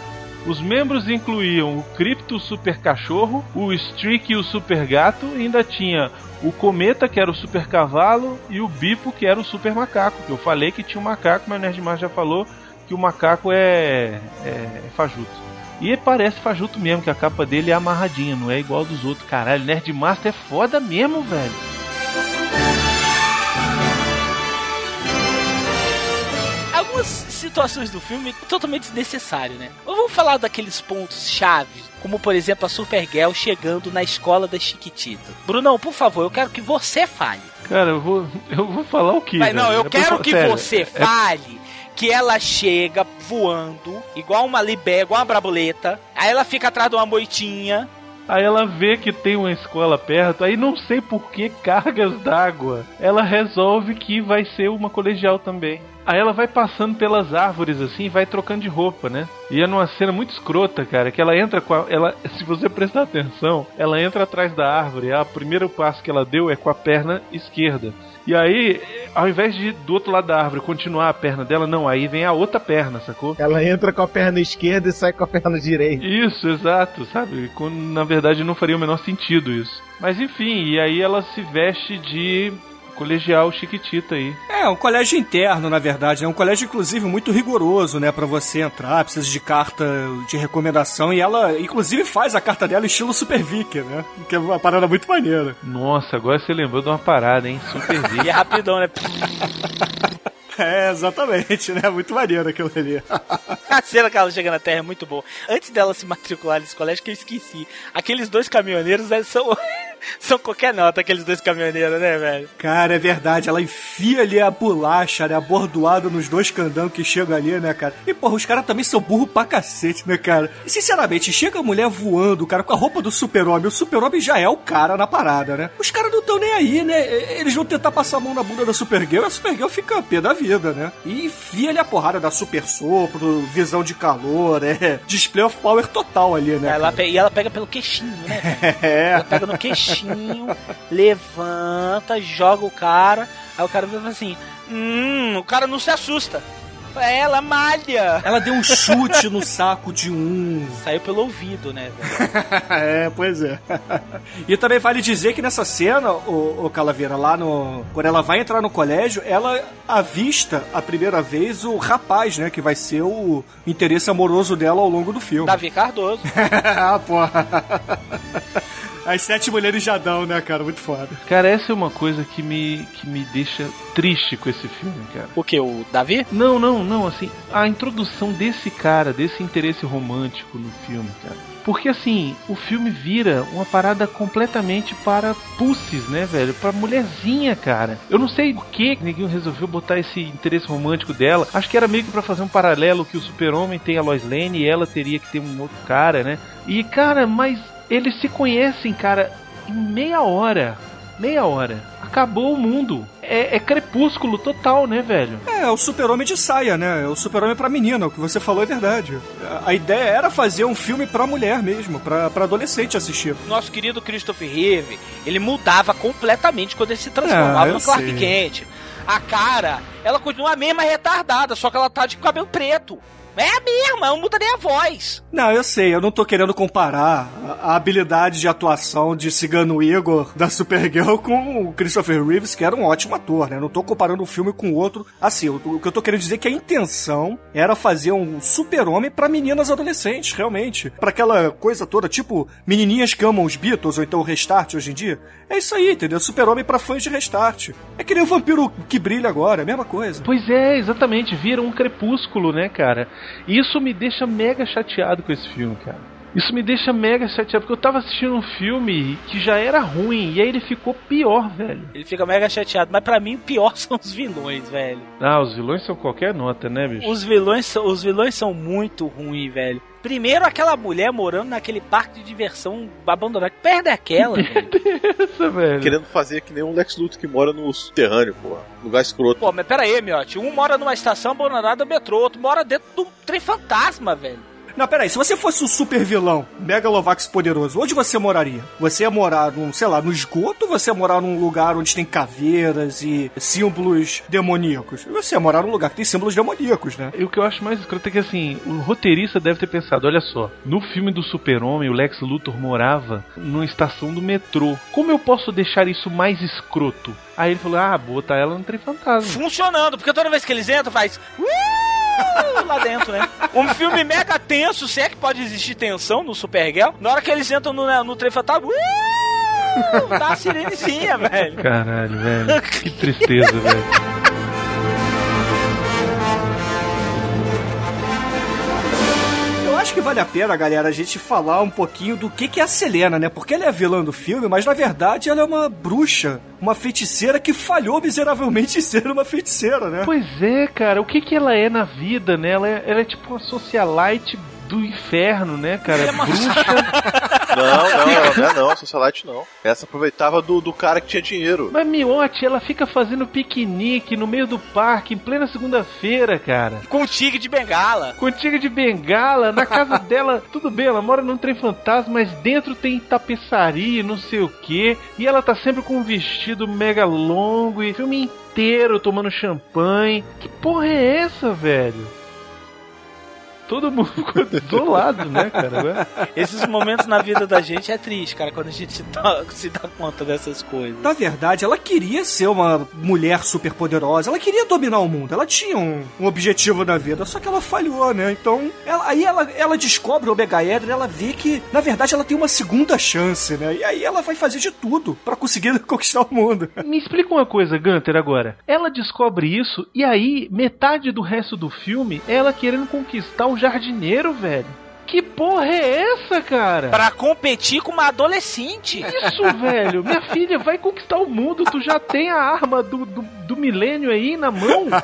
Os membros incluíam o Crypto Super Cachorro, o Streak e o Super Gato, e ainda tinha o Cometa, que era o Super Cavalo, e o Bipo, que era o Super Macaco. Eu falei que tinha um macaco, mas o Nerdmar já falou que o macaco é, é, é fajuto. E parece fajuto mesmo, que a capa dele é amarradinha, não é igual dos outros. Caralho, Nerdmaster é foda mesmo, velho. Algumas situações do filme totalmente desnecessário, né? Mas Vamos falar daqueles pontos chaves, como por exemplo a Supergirl chegando na escola da Chiquitita. Brunão, por favor, eu quero que você fale. Cara, eu vou, eu vou falar o quê? Mas não, eu É quero pra- que sério, você é- fale que ela chega voando, igual uma libé, igual uma brabuleta. Aí ela fica atrás de uma moitinha. Aí ela vê que tem uma escola perto, aí não sei por que cargas d'água. Ela resolve que vai ser uma colegial também. Aí ela vai passando pelas árvores assim e vai trocando de roupa, né? E é numa cena muito escrota, cara, que ela entra com a, ela, se você prestar atenção, ela entra atrás da árvore. A primeiro passo que ela deu é com a perna esquerda. E aí, ao invés de do outro lado da árvore continuar a perna dela, não, aí vem a outra perna, sacou? Ela entra com a perna esquerda e sai com a perna direita. Isso, exato, sabe? Quando, na verdade não faria o menor sentido isso. Mas enfim, e aí ela se veste de colegial chiquitita aí. É, um colégio interno, na verdade, é um colégio inclusive muito rigoroso, né, para você entrar, precisa de carta de recomendação e ela inclusive faz a carta dela estilo Super Vic, né? Que é uma parada muito maneira. Nossa, agora você lembrou de uma parada, hein? Super E é rapidão, né? É, exatamente, né? Muito maneiro aquilo ali. A cena que ela chega na Terra é muito boa. Antes dela se matricular nesse colégio, que eu esqueci. Aqueles dois caminhoneiros eles são, são qualquer nota, aqueles dois caminhoneiros, né, velho? Cara, é verdade, ela enfia ali a bolacha, né? Abordoado nos dois candão que chegam ali, né, cara? E, porra, os caras também são burro pra cacete, né, cara? E, sinceramente, chega a mulher voando, cara, com a roupa do super-homem. O super-homem já é o cara na parada, né? Os caras não estão nem aí, né? Eles vão tentar passar a mão na bunda da Supergirl e a Supergirl fica a pé da vida, né? E enfia ali a porrada da Super Sopro, visão de calor, é display of power total ali, né? Ela cara? pe- e ela pega pelo queixinho, né? É. Ela pega no queixinho, levanta, joga o cara. Aí o cara fala assim: Hum, o cara não se assusta. Ela malha. Ela deu um chute no saco de um. Saiu pelo ouvido, né, é, pois é. e também vale dizer que nessa cena, o, o Calaveira, lá no. Quando ela vai entrar no colégio, ela avista a primeira vez o rapaz, né? Que vai ser o interesse amoroso dela ao longo do filme. Davi Cardoso. ah, porra. As sete mulheres já dão, né, cara? Muito foda. Cara, essa é uma coisa que me, que me deixa triste com esse filme, cara. O que? O Davi? Não, não, não, assim, a introdução desse cara, desse interesse romântico no filme, cara. Porque assim, o filme vira uma parada completamente para pussies, né, velho? Pra mulherzinha, cara. Eu não sei por que ninguém resolveu botar esse interesse romântico dela. Acho que era meio que pra fazer um paralelo que o super-homem tem a Lois Lane e ela teria que ter um outro cara, né? E, cara, mas eles se conhecem, cara, em meia hora. Meia hora. Acabou o mundo. É, é crepúsculo total, né, velho? É, é o super-homem de saia, né? É o super-homem pra menina, o que você falou é verdade. A- A ideia era fazer um filme pra mulher mesmo, pra, pra adolescente assistir. Nosso querido Christopher Reeve, ele mudava completamente quando ele se transformava eu no Clark sei. Kent. A cara, ela continua a mesma retardada, só que ela tá de cabelo preto. É a mesma, não muda nem a voz. Não, eu sei, eu não tô querendo comparar a, a habilidade de atuação de Cigano Igor da Supergirl com o Christopher Reeves, que era um ótimo ator, né? Eu não tô comparando um filme com o outro. Assim, o, o que eu tô querendo dizer é que a intenção era fazer um super-homem pra meninas adolescentes, realmente. Pra aquela coisa toda, tipo menininhas que amam os Beatles ou então o Restart hoje em dia. É isso aí, entendeu? Super-homem pra fãs de Restart. É que nem o vampiro que brilha agora, é a mesma coisa. Pois é, exatamente, vira um crepúsculo, né, cara? E isso me deixa mega chateado com esse filme, cara. Isso me deixa mega chateado, porque eu tava assistindo um filme que já era ruim, e aí ele ficou pior, velho. Ele fica mega chateado, mas pra mim o pior são os vilões, velho. Ah, os vilões são qualquer nota, né, bicho? Os vilões, são- os vilões são muito ruins, velho. Primeiro, aquela mulher morando naquele parque de diversão abandonado. Que perda é aquela, velho? Essa, velho. Querendo fazer que nem um Lex Luthor que mora no subterrâneo, porra. Lugar escroto. Pô, mas pera aí, miote. Um mora numa estação abandonada do metrô, outro mora dentro de um trem fantasma, velho. Não, peraí, se você fosse um super vilão, Megalovax poderoso, onde você moraria? Você ia morar num, sei lá, no esgoto ou você ia morar num lugar onde tem caveiras e símbolos demoníacos? Você ia morar num lugar que tem símbolos demoníacos, né? E o que eu acho mais escroto é que assim, o roteirista deve ter pensado, olha só, no filme do Super-Homem, o Lex Luthor morava numa estação do metrô. Como eu posso deixar isso mais escroto? Aí ele falou, ah, botar ela no trem fantasma. Funcionando, porque toda vez que eles entram, faz. "Uh!" Lá dentro, né? Um filme mega tenso, se é que pode existir tensão no Supergirl. Na hora que eles entram no, no trem fantasma. "Uh!" Dá a sirenezinha, velho. Caralho, velho. Que tristeza, velho. que vale a pena, galera, a gente falar um pouquinho do que, que é a Selena, né? Porque ela é a vilã do filme, mas na verdade ela é uma bruxa, uma feiticeira que falhou miseravelmente em ser uma feiticeira, né? Pois é, cara, o que que ela é na vida, né? Ela é, ela é tipo uma socialite do inferno, né, cara? É Bruxa. Não, não, não é não, socialite não. Essa aproveitava do, do cara que tinha dinheiro. Mas Miote, ela fica fazendo piquenique no meio do parque, em plena segunda-feira, cara. Com o tigre de bengala. Com tigre de bengala, na casa dela, tudo bem, ela mora num trem fantasma, mas dentro tem tapeçaria, não sei o que. E ela tá sempre com um vestido mega longo e filme inteiro tomando champanhe. Que porra é essa, velho? Todo mundo ficou desolado, né, cara? Esses momentos na vida da gente é triste, cara, quando a gente se dá, se dá conta dessas coisas. Na verdade, ela queria ser uma mulher super poderosa, ela queria dominar o mundo, ela tinha um, um objetivo na vida, só que ela falhou, né? Então, ela- aí ela, ela descobre o e ela vê que, na verdade, ela tem uma segunda chance, né? E aí ela vai fazer de tudo pra conseguir conquistar o mundo. Me explica uma coisa, Gunter, agora. Ela descobre isso e aí metade do resto do filme é ela querendo conquistar o jardineiro, velho. Que porra é essa, cara? Pra competir com uma adolescente. Isso, velho. Minha filha vai conquistar o mundo. Tu já tem a arma do, do, do milênio aí na mão.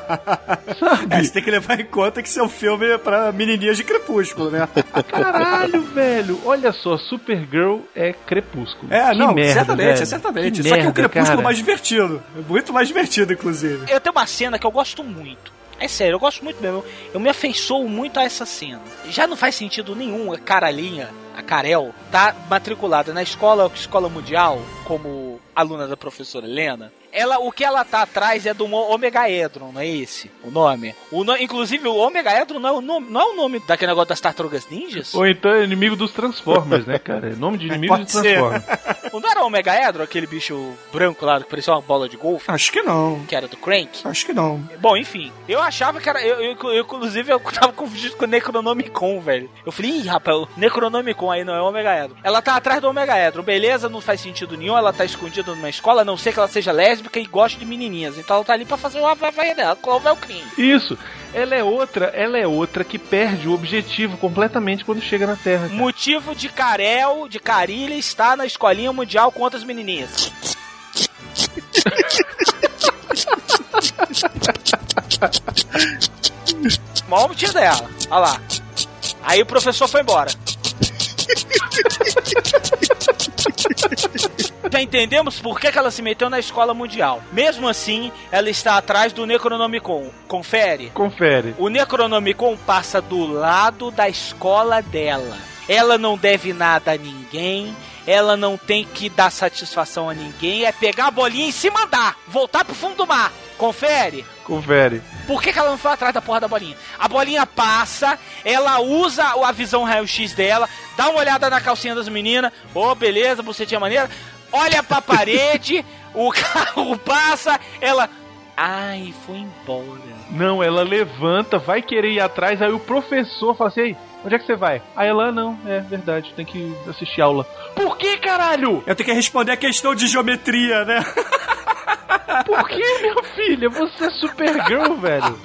É, você tem que levar em conta que seu filme é pra menininhas de crepúsculo, né? Caralho, velho. Olha só, Supergirl é crepúsculo. É, Que não, merda, certamente, velho. certamente. Que Só que é um merda, crepúsculo cara. mais divertido. Muito mais divertido, inclusive. Eu tenho uma cena que eu gosto muito. É sério, eu gosto muito mesmo. Eu me afeiçoo muito a essa cena. Já não faz sentido nenhum a Caralinha, a Carel, tá matriculada na escola, escola mundial, como aluna da professora Helena. Ela, o que ela tá atrás é do Omega Edron, não é esse o nome? O no- inclusive, o Omega Edron não é o nome, não é o nome daquele negócio das tartarugas ninjas? Ou então é inimigo dos Transformers, né, cara? É nome de inimigo Pode dos. Transformers. Não era o Omega Edron, aquele bicho branco lá que parecia uma bola de golfe, Acho que não. que era do Crank? Acho que não. Bom, enfim, eu achava que era. Eu, eu, eu, inclusive, eu tava confundido com o Necronomicon, velho. Eu falei, ih, rapaz, o Necronomicon aí não é o Omega Edron. Ela tá atrás do Omega Edron, beleza, não faz sentido nenhum. Ela tá escondida numa escola, a não ser que ela seja lésbica e goste de menininhas. Então ela tá ali pra fazer o Havaia dela, Clover é o crime. Isso. Ela é outra, ela é outra que perde o objetivo completamente quando chega na Terra. cara. Motivo de Carel, de Carilha, estar na escolinha mundial com outras menininhas. Maior motivo dela. Olha lá. Aí o professor foi embora. Já entendemos por que, que ela se meteu na escola mundial. Mesmo assim, ela está atrás do Necronomicon. Confere. Confere. O Necronomicon passa do lado da escola dela. Ela não deve nada a ninguém. Ela não tem que dar satisfação a ninguém. É pegar a bolinha e se mandar. Voltar pro fundo do mar. Confere. Confere. Por que, que ela não foi atrás da porra da bolinha? A bolinha passa, ela usa a visão raio-x dela, dá uma olhada na calcinha das meninas, ô beleza, você tinha maneira, olha pra parede, o carro passa, ela. Ai, foi embora. Não, ela levanta, vai querer ir atrás, aí o professor fala assim, Ei, onde é que você vai? Aí ela, "Ah, não, é verdade, tem que assistir aula. Por que, caralho? Eu tenho que responder a questão de geometria, né? Por que, minha filha? Você é Supergirl, velho.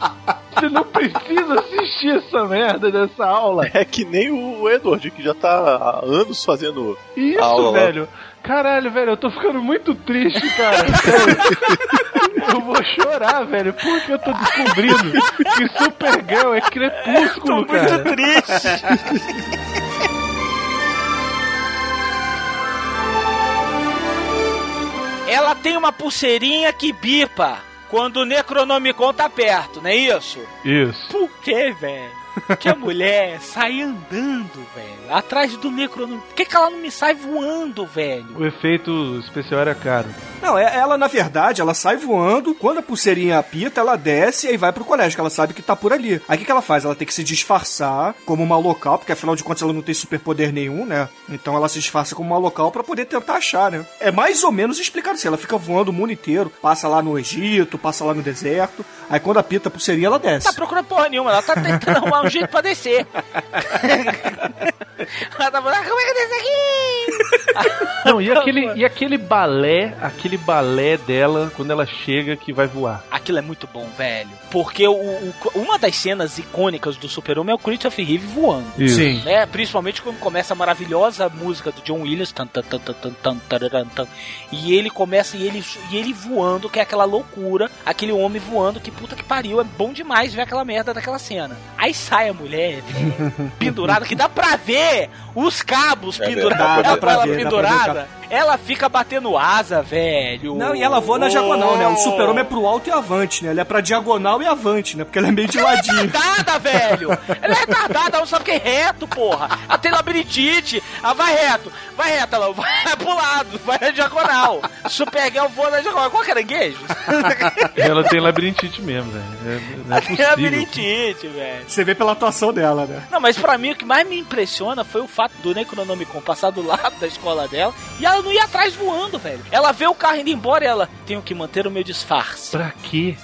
Você não precisa assistir essa merda dessa aula. É que nem o Edward, que já tá há anos fazendo Isso, aula lá. Caralho, velho, eu tô ficando muito triste, cara. Eu vou chorar, velho, porque eu tô descobrindo que Supergirl é crepúsculo, cara. triste. Ela tem uma pulseirinha que bipa quando o Necronomicon tá perto, não é isso? Isso. Por que, velho? Que a mulher sai andando, velho, atrás do Necronomicon. Por que, que ela não me sai voando, velho? O efeito especial era caro. Não, é- ela, na verdade, ela sai voando, quando a pulseirinha apita, ela desce e aí vai pro colégio, que ela sabe que tá por ali. Aí o que, que ela faz? Ela tem que se disfarçar como uma local, porque afinal de contas ela não tem superpoder nenhum, né? Então ela se disfarça como uma local pra poder tentar achar, né? É mais ou menos explicado assim, ela fica voando o mundo inteiro, passa lá no Egito, passa lá no deserto, aí quando apita a pulseirinha, ela desce. Tá procurando porra nenhuma, ela tá tentando arrumar um jeito pra descer. ela tá falando, ah, como é que eu desço aqui? Não, e aquele, e aquele balé, aquele balé dela quando ela chega que vai voar. Aquilo é muito bom, velho. Porque o, o- uma das cenas icônicas do Super-Homem é o Christopher Reeve voando. Isso. Sim. Né? Principalmente quando começa a maravilhosa música do John Williams. tan, tan, tan, tan, tan, tan, tan. e ele começa e ele, e ele voando, que é aquela loucura. Aquele homem voando, que puta que pariu. É bom demais ver aquela merda daquela cena. Aí sai a mulher pendurada, que dá pra ver os cabos É pendurados. dá Ela, pra ela ver, dá pra ver pendurada. Ela fica batendo asa, velho. Não, e ela voa na diagonal, né? O super-homem é pro alto e avante, né? Ela é pra diagonal e avante, né? Porque ela é meio de Ela é ladinho. retardada, velho! Ela é retardada, ela não sabe o que é reto, porra! Ela tem labirintite, ela vai reto, vai reto, ela vai pro lado, vai na diagonal. Supergirl voa na diagonal. Qual caranguejo? Ela tem labirintite mesmo, velho. É, não é Tem possível. labirintite, velho. Você vê pela atuação dela, né? Não, mas pra mim o que mais me impressiona foi o fato do Necronomicon passar do lado da escola dela e ela não ia atrás voando, velho. Ela vê o carro indo embora e ela tenho que manter o meu disfarce. Pra quê?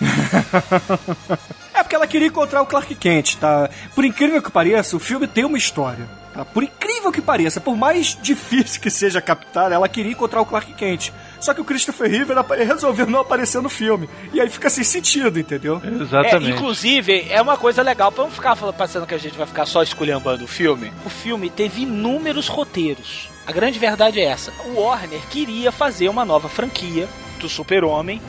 É porque ela queria encontrar o Clark Kent, tá? Por incrível que pareça, o filme tem uma história. Tá? Por incrível que pareça, por mais difícil que seja captar, ela queria encontrar o Clark Kent. Só que o Christopher Reeve resolveu não aparecer no filme. E aí fica sem sentido, entendeu? É, Exatamente. inclusive, é uma coisa legal, pra não ficar falando, pensando que a gente vai ficar só esculhambando o filme. O filme teve inúmeros roteiros. A grande verdade é essa. O Warner queria fazer uma nova franquia do Super-Homem.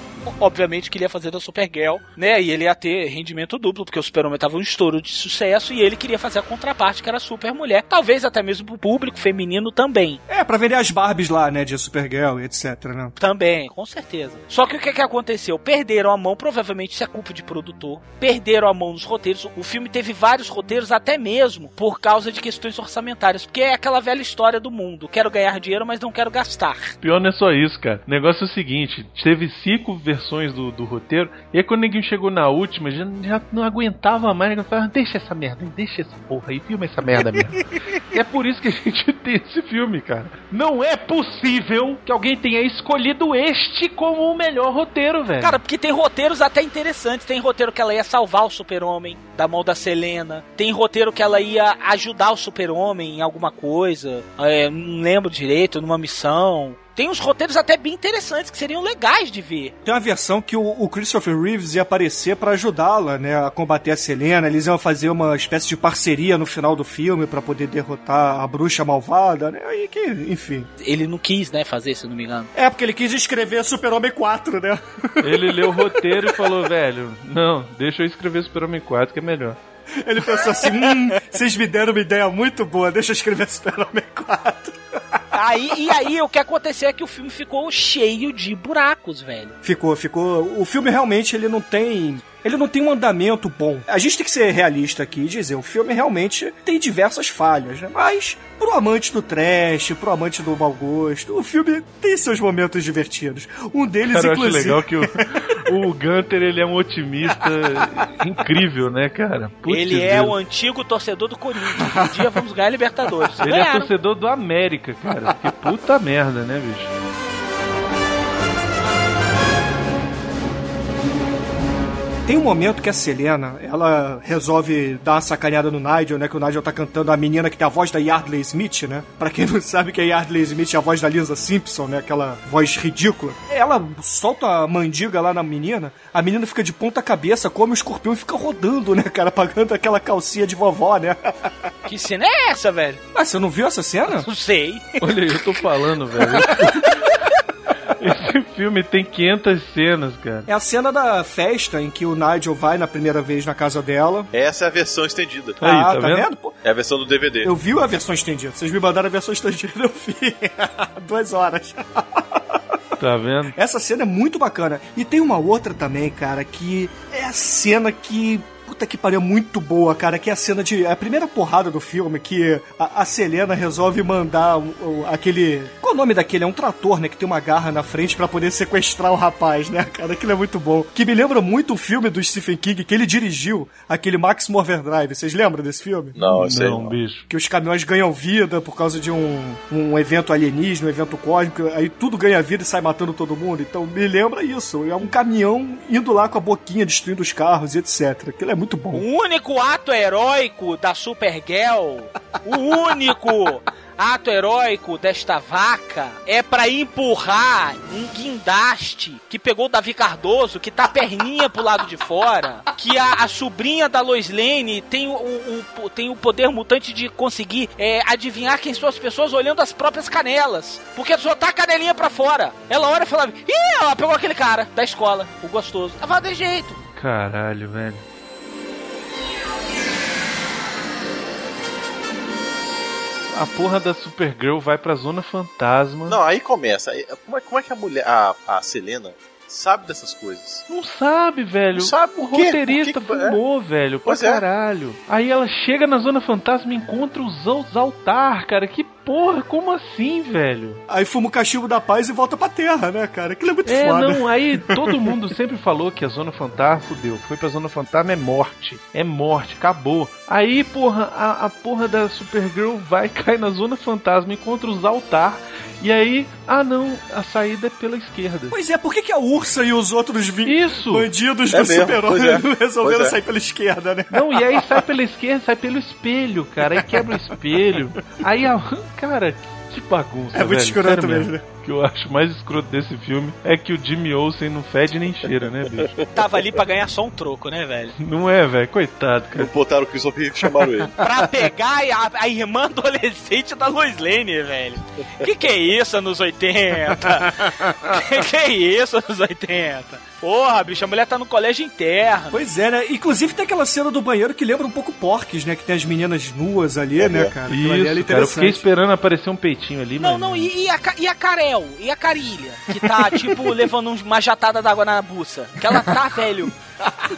Obviamente queria fazer da Supergirl, né? E ele ia ter rendimento duplo, porque o Super-Homem tava um estouro de sucesso e ele queria fazer a contraparte, que era a Super-Mulher. Talvez até mesmo pro público feminino também. É, pra vender as Barbies lá, né? De Supergirl, etc, né? Também, com certeza. Só que o que, que aconteceu? Perderam a mão, provavelmente isso é culpa de produtor. Perderam a mão nos roteiros. O filme teve vários roteiros, até mesmo por causa de questões orçamentárias. Porque é aquela velha história do mundo. Quero ganhar dinheiro, mas não quero gastar. Pior não é só isso, cara. O negócio é o seguinte: teve cinco versões do, do roteiro, e aí quando ninguém chegou na última, já, já não aguentava mais. Né? Falava, deixa essa merda aí, deixa essa porra aí, filma essa merda mesmo. e é por isso que a gente tem esse filme, cara. Não é possível que alguém tenha escolhido este como o melhor roteiro, velho. Cara, porque tem roteiros até interessantes. Tem roteiro que ela ia salvar o super-homem da mão da Selena. Tem roteiro que ela ia ajudar o super-homem em alguma coisa. É, não lembro direito, numa missão. Tem uns roteiros até bem interessantes que seriam legais de ver. Tem uma versão que o, o Christopher Reeves ia aparecer pra ajudá-la, né, a combater a Selena. Eles iam fazer uma espécie de parceria no final do filme pra poder derrotar a bruxa malvada, né? E que, enfim. Ele não quis, né, fazer, se eu não me engano. É porque ele quis escrever Super-Homem 4, né? Ele leu o roteiro e falou, velho, não, deixa eu escrever Super-Homem 4 que é melhor. Ele pensou assim: hum, vocês me deram uma ideia muito boa, deixa eu escrever Super-Homem 4. Aí, e aí, o que aconteceu é que o filme ficou cheio de buracos, velho. Ficou, ficou. O filme realmente ele não tem. Ele não tem um andamento bom. A gente tem que ser realista aqui e dizer, o filme realmente tem diversas falhas, né? Mas, pro amante do trash, pro amante do mau gosto, o filme tem seus momentos divertidos. Um deles, Cara, eu acho inclusive. legal que o, o Gunter, ele é um otimista incrível, né, cara? Putz ele é Deus. o antigo torcedor do Corinthians. Um dia vamos ganhar a Libertadores. Ele é Ganharam. torcedor do América, cara. Que puta merda, né, bicho? Tem um momento que a Selena, ela resolve dar uma sacaneada no Nigel, né? Que o Nigel tá cantando a menina que tem a voz da Yardley Smith, né? Pra quem não sabe que a Yardley Smith é a voz da Lisa Simpson, né? Aquela voz ridícula. Ela solta a mandiga lá na menina, a menina fica de ponta cabeça, come o escorpião e fica rodando, né, cara? Pagando aquela calcinha de vovó, né? Que cena é essa, velho? Ah, você não viu essa cena? Não sei. Olha, eu tô falando, velho. Esse filme tem 500 cenas, cara. É a cena da festa em que o Nigel vai na primeira vez na casa dela. Essa é a versão estendida. Aí, ah, tá tá vendo? vendo? É a versão do DVD. Eu vi a versão estendida. Vocês me mandaram a versão estendida, eu vi. Duas horas. Tá vendo? Essa cena é muito bacana. E tem uma outra também, cara, que é a cena que. Puta que pariu, é muito boa, cara. Que é a cena de. É a primeira porrada do filme que a, a Selena resolve mandar o- o- aquele. Qual o nome daquele? É um trator, né? Que tem uma garra na frente pra poder sequestrar o rapaz, né, cara? Aquilo é muito bom. Que me lembra muito o filme do Stephen King que ele dirigiu, aquele Maximum Overdrive. Vocês lembram desse filme? Não, eu sei. Não, Não. bicho. que os caminhões ganham vida por causa de um, um evento alienígena, um evento cósmico, aí tudo ganha vida e sai matando todo mundo. Então me lembra isso. É um caminhão indo lá com a boquinha destruindo os carros e etc. Aquilo é muito O bom. único ato heróico da Supergirl, o único ato heróico desta vaca é pra empurrar um guindaste que pegou o Davi Cardoso, que tá a perninha pro lado de fora, que a, a sobrinha da Lois Lane tem o, o- o- tem o poder mutante de conseguir é, adivinhar quem são as pessoas olhando as próprias canelas. Porque só tá a canelinha pra fora. Ela olha e fala, ih, ela pegou aquele cara da escola, o gostoso. Ela fala de jeito. Caralho, velho. A porra da Supergirl vai pra Zona Fantasma. Não, aí começa. Como é, como é que a mulher, a, a Selena, sabe dessas coisas? Não sabe, velho. Não sabe o por quê? roteirista Por que que- fumou, velho. Pra Pois é. caralho. Aí ela chega na Zona Fantasma e encontra os, os altar, cara. Que porra, como assim, velho? Aí fuma o cachimbo da paz e volta pra terra, né, cara? Aquilo é muito É, foda. não, aí todo mundo sempre falou que a Zona Fantasma, fudeu, foi pra Zona Fantasma é morte, é morte, acabou. Aí, porra, a, a porra da Supergirl vai cair na Zona Fantasma, encontra os altar, e aí, ah não, a saída é pela esquerda. Pois é, por que, que a Ursa e os outros Isso! bandidos É do pois é. não resolveram Pois é. sair pela esquerda, né? Não, e aí sai pela esquerda, sai pelo espelho, cara, aí quebra o espelho. Aí, a, cara, que bagunça, É muito velho, escroto mesmo, né? O que eu acho mais escroto desse filme é que o Jimmy Olsen não fede nem cheira, né, bicho? Tava ali pra ganhar só um troco, né, velho? Não é, velho, coitado, cara. Não botaram o Christopher Reeve e chamaram ele. Pra pegar a, a irmã adolescente da Lois Lane, velho. Que que é isso anos 80? Que que é isso anos 80? Porra, bicho, a mulher tá no colégio interno. Pois é, né? Inclusive tem aquela cena do banheiro que lembra um pouco Porques, né? Que tem as meninas nuas ali, É, né, é. cara? Aquilo ali Isso, cara, eu fiquei esperando aparecer um peitinho ali, Não, mas... não, e, e a, e a E a Carilha? Que tá, tipo, levando uma jatada d'água na buça. Que ela tá, velho.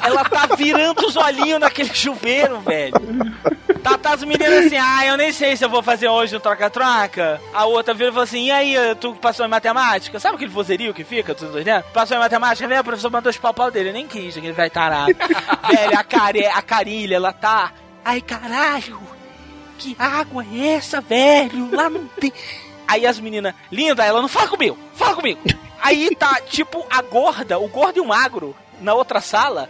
Ela tá virando os olhinhos naquele chuveiro, velho. Tá, tá as meninas assim, ah, eu nem sei se eu vou fazer hoje um troca-troca. A outra vira e fala assim, e aí, tu passou em matemática? Sabe aquele vozerio que fica, tudo entendendo? Passou em matemática, vem, o professor mandou os pau dele. Eu nem quis, aquele vai tarado. velho, a, care, a Carilha, ela tá... Ai, caralho, que água é essa, velho? Lá não tem... Aí as meninas, linda, ela não fala comigo, fala comigo. Aí tá, tipo, a gorda, o gordo e o magro, na outra sala,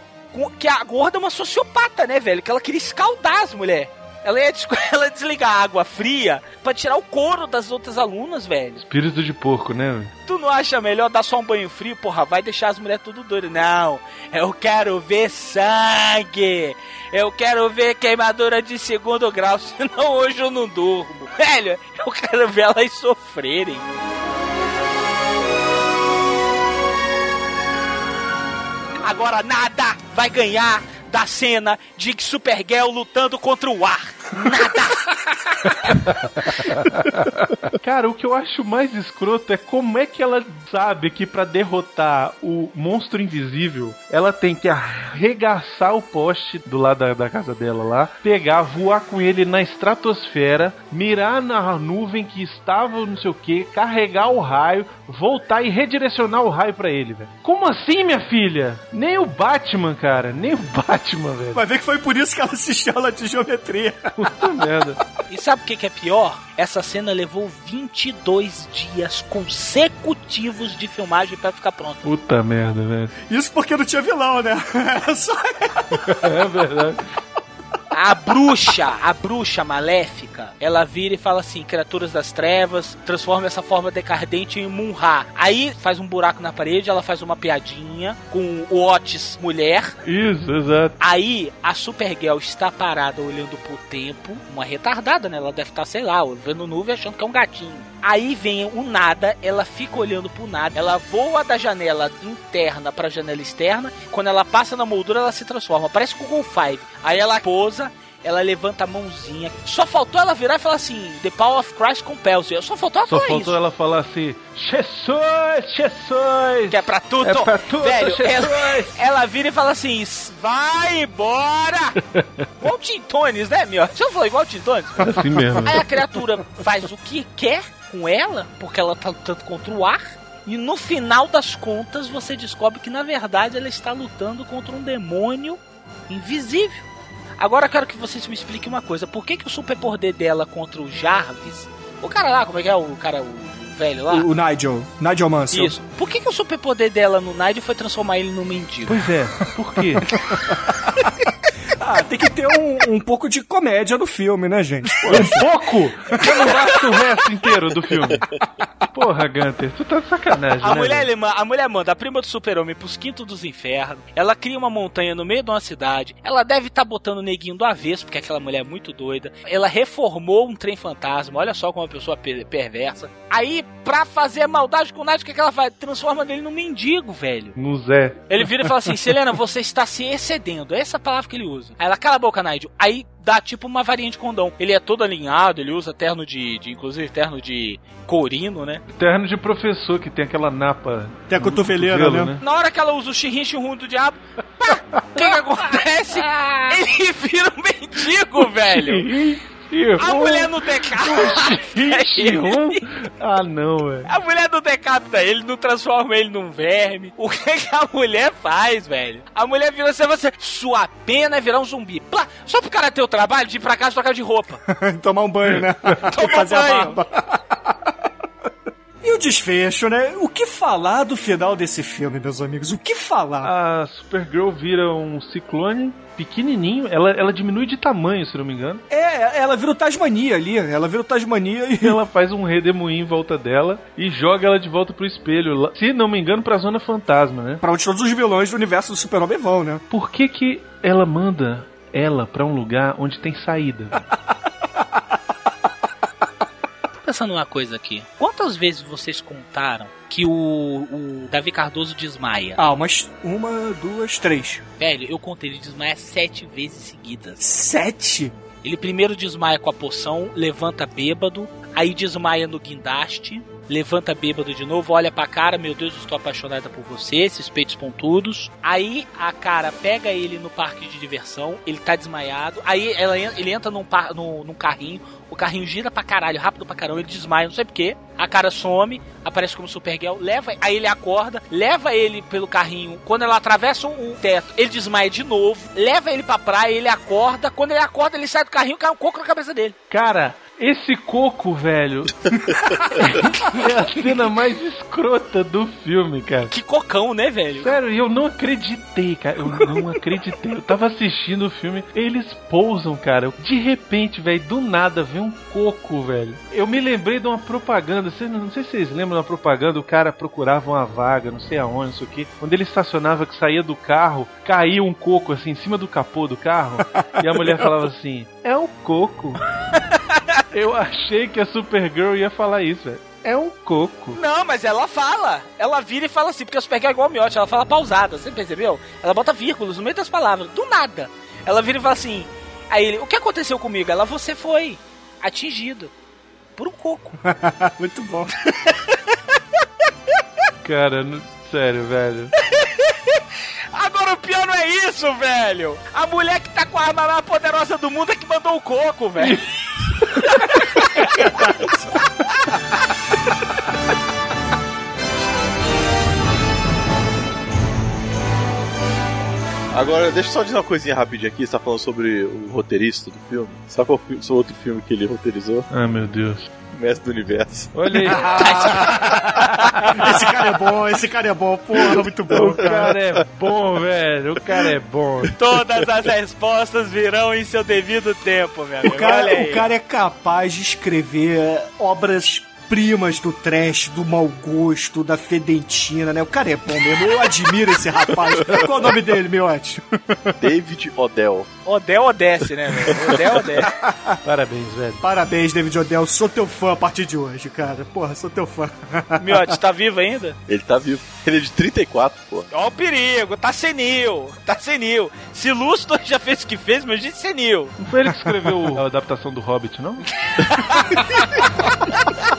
que a gorda é uma sociopata, né, velho? Que ela queria escaldar as mulheres. Ela ia, ela ia desligar a água fria pra tirar o couro das outras alunas, velho. Espírito de porco, né? velho? Tu não acha melhor dar só um banho frio? Porra, vai deixar as mulheres tudo doidas. Não, eu quero ver sangue. Eu quero ver queimadura de segundo grau, senão hoje eu não durmo. Velho, eu quero ver elas sofrerem. Agora nada vai ganhar da cena de Supergirl lutando contra o ar. Cara, o que eu acho mais escroto é como é que ela sabe que pra derrotar o monstro invisível, ela tem que arregaçar o poste do lado da, da casa dela lá, pegar, voar com ele na estratosfera, mirar na nuvem que estava não sei o que, carregar o raio, voltar e redirecionar o raio pra ele, velho. Como assim, minha filha? Nem o Batman, cara, nem o Batman, velho. Vai ver que foi por isso que ela assistiu aula de geometria. Puta merda. E sabe o que, que é pior? Essa cena levou 22 dias consecutivos de filmagem pra ficar pronta. Puta merda, velho. Isso porque não tinha vilão, né? Era só É verdade. A bruxa, a bruxa maléfica, ela vira e fala assim: criaturas das trevas, transforma essa forma decadente em Munra. Aí faz um buraco na parede, ela faz uma piadinha com o Otis mulher. Isso, exato. Aí a Supergirl está parada olhando pro tempo, uma retardada, né? Ela deve estar, sei lá, vendo nuvem achando que é um gatinho. Aí vem o nada, ela fica olhando pro nada, ela voa da janela interna pra janela externa. Quando ela passa na moldura, ela se transforma. Parece com o Gol 5. Aí ela pousa, ela levanta a mãozinha. Só faltou ela virar e falar assim: The Power of Christ compels you. Só faltou ela Só falar faltou isso. ela falar assim: Jesus, Jesus! Que é pra tudo. É pra tudo, Velho, Jesus! ela, ela vira e fala assim: vai embora! igual o Tim Tones, né, meu? Você falou igual o Tim Tones? Assim mesmo. Aí a criatura faz o que quer com ela, porque ela tá lutando contra o ar. E no final das contas, você descobre que na verdade ela está lutando contra um demônio invisível. Agora eu quero que vocês me expliquem uma coisa: por que, que o superpoder dela contra o Jarvis, o cara lá, como é que é? O cara, o velho lá? o, o Nigel. Nigel Mansell. Isso. Por que, que o superpoder dela no Nigel foi transformar ele num mendigo? Pois é, por quê? Ah, tem que ter um, um pouco de comédia no filme, né, gente? Pô, Um pouco? Eu não basta o resto inteiro do filme. Porra, Gunter, tu tá de sacanagem, A né? mulher, a mulher manda a prima do super-homem pros quintos dos infernos. Ela cria uma montanha no meio de uma cidade. Ela deve estar botando o neguinho do avesso, porque aquela mulher é muito doida. Ela reformou um trem fantasma. Olha só como uma pessoa per- perversa. Aí, pra fazer maldade com o Knight, o que, que ela faz? Transforma ele num mendigo, velho. No Zé. Ele vira e fala assim: Selena, você está se excedendo. É essa a palavra que ele usa. Aí ela cala a boca, Nigel. Aí dá tipo uma varinha de condão. Ele é todo alinhado, ele usa terno de, de inclusive terno de corino, né? Terno de professor que tem aquela napa. Tem a cotoveleira, cotovelo, né? Na hora que ela usa o xirrim xirrum do diabo, pá, o que, que acontece? Ele vira um mendigo, velho. A mulher não decapita. Ah, não, velho. A mulher não decapita ele, não transforma ele num verme. O que, que a mulher faz, velho? A mulher vira assim, você, sua pena é virar um zumbi. Plá, só pro cara ter o trabalho de ir pra casa trocar de roupa. Tomar um banho, né? Tomar Fazer banho. E o desfecho, né? O que falar do final desse filme, meus amigos? O que falar? A Supergirl vira um ciclone pequenininho. Ela, ela diminui de tamanho, se não me engano. É, ela vira o Tasmania ali. Ela vira o Tasmania e ela faz um redemoinho em volta dela e joga ela de volta pro espelho. Se não me engano, pra Zona Fantasma, né? pra onde todos os vilões do universo do Super-Homem vão, né? Por que que ela manda ela pra um lugar onde tem saída? Pensando uma coisa aqui. Quantas vezes vocês contaram que o, o Davi Cardoso desmaia? Ah, umas uma, duas, três. Velho, eu contei, ele desmaia sete vezes seguidas. Sete? Ele primeiro desmaia com a poção, levanta bêbado, aí desmaia no guindaste, levanta bêbado de novo, olha pra cara, meu Deus, eu estou apaixonada por você, esses peitos pontudos. Aí a cara pega ele no parque de diversão, ele tá desmaiado, aí ela, ele entra num, par, num, num carrinho, o carrinho gira pra caralho, rápido pra caramba, ele desmaia, não sei porquê. A cara some, aparece como Supergirl, leva, aí ele acorda, leva ele pelo carrinho. Quando ela atravessa um teto, ele desmaia de novo, leva ele pra praia, ele acorda. Quando ele acorda, ele sai do carrinho, cai um coco na cabeça dele. Cara, esse coco, velho, é a cena mais escrota do filme, cara. Que cocão, né, velho? Sério, e eu não acreditei, cara. Eu não acreditei. Eu tava assistindo o filme, eles pousam, cara. De repente, velho, do nada vem um coco, velho. Eu me lembrei de uma propaganda. Vocês, não sei se vocês lembram da propaganda. O cara procurava uma vaga, não sei aonde, não sei o que. Quando ele estacionava, que saía do carro, caía um coco assim em cima do capô do carro. e a mulher falava assim: É um coco. Eu achei que a Supergirl ia falar isso, velho. É um coco. Não, mas ela fala. Ela vira e fala assim, porque a Supergirl é igual a miote, ela fala pausada, você percebeu? Ela bota vírgulas no meio das palavras, do nada. Ela vira e fala assim, aí ele, o que aconteceu comigo? Ela, você foi atingido por um coco. Muito bom. Cara, não- sério, velho. Agora o pior não é isso, velho. A mulher que tá com a arma mais poderosa do mundo é que mandou o coco, velho. Ha ha ha ha! Agora, deixa eu só dizer uma coisinha rapidinha aqui. Você tá falando sobre o roteirista do filme. Sabe qual fi- o outro filme que ele roteirizou? Ah, meu Deus. Mestre do Universo. Olha aí. Esse cara é bom, esse cara é bom. Porra, muito bom, O cara é bom, velho. O cara é bom. Todas as respostas virão em seu devido tempo, meu O amigo. cara, Olha aí. o cara é capaz de escrever obras primas do trash, do mau gosto, da fedentina, né? O cara é bom mesmo. Eu admiro esse rapaz. Qual o nome dele, miote? David Odell. Odell Odesse, né, velho? Odell Odesse. Parabéns, velho. Parabéns, David Odell. Sou teu fã a partir de hoje, cara. Porra, sou teu fã. Miote, tá vivo ainda? Ele tá vivo. Ele é de 34, pô. Ó o perigo, tá senil, tá senil. Se Lustor já fez o que fez, meu gente senil. Não foi ele que escreveu a adaptação do Hobbit, não?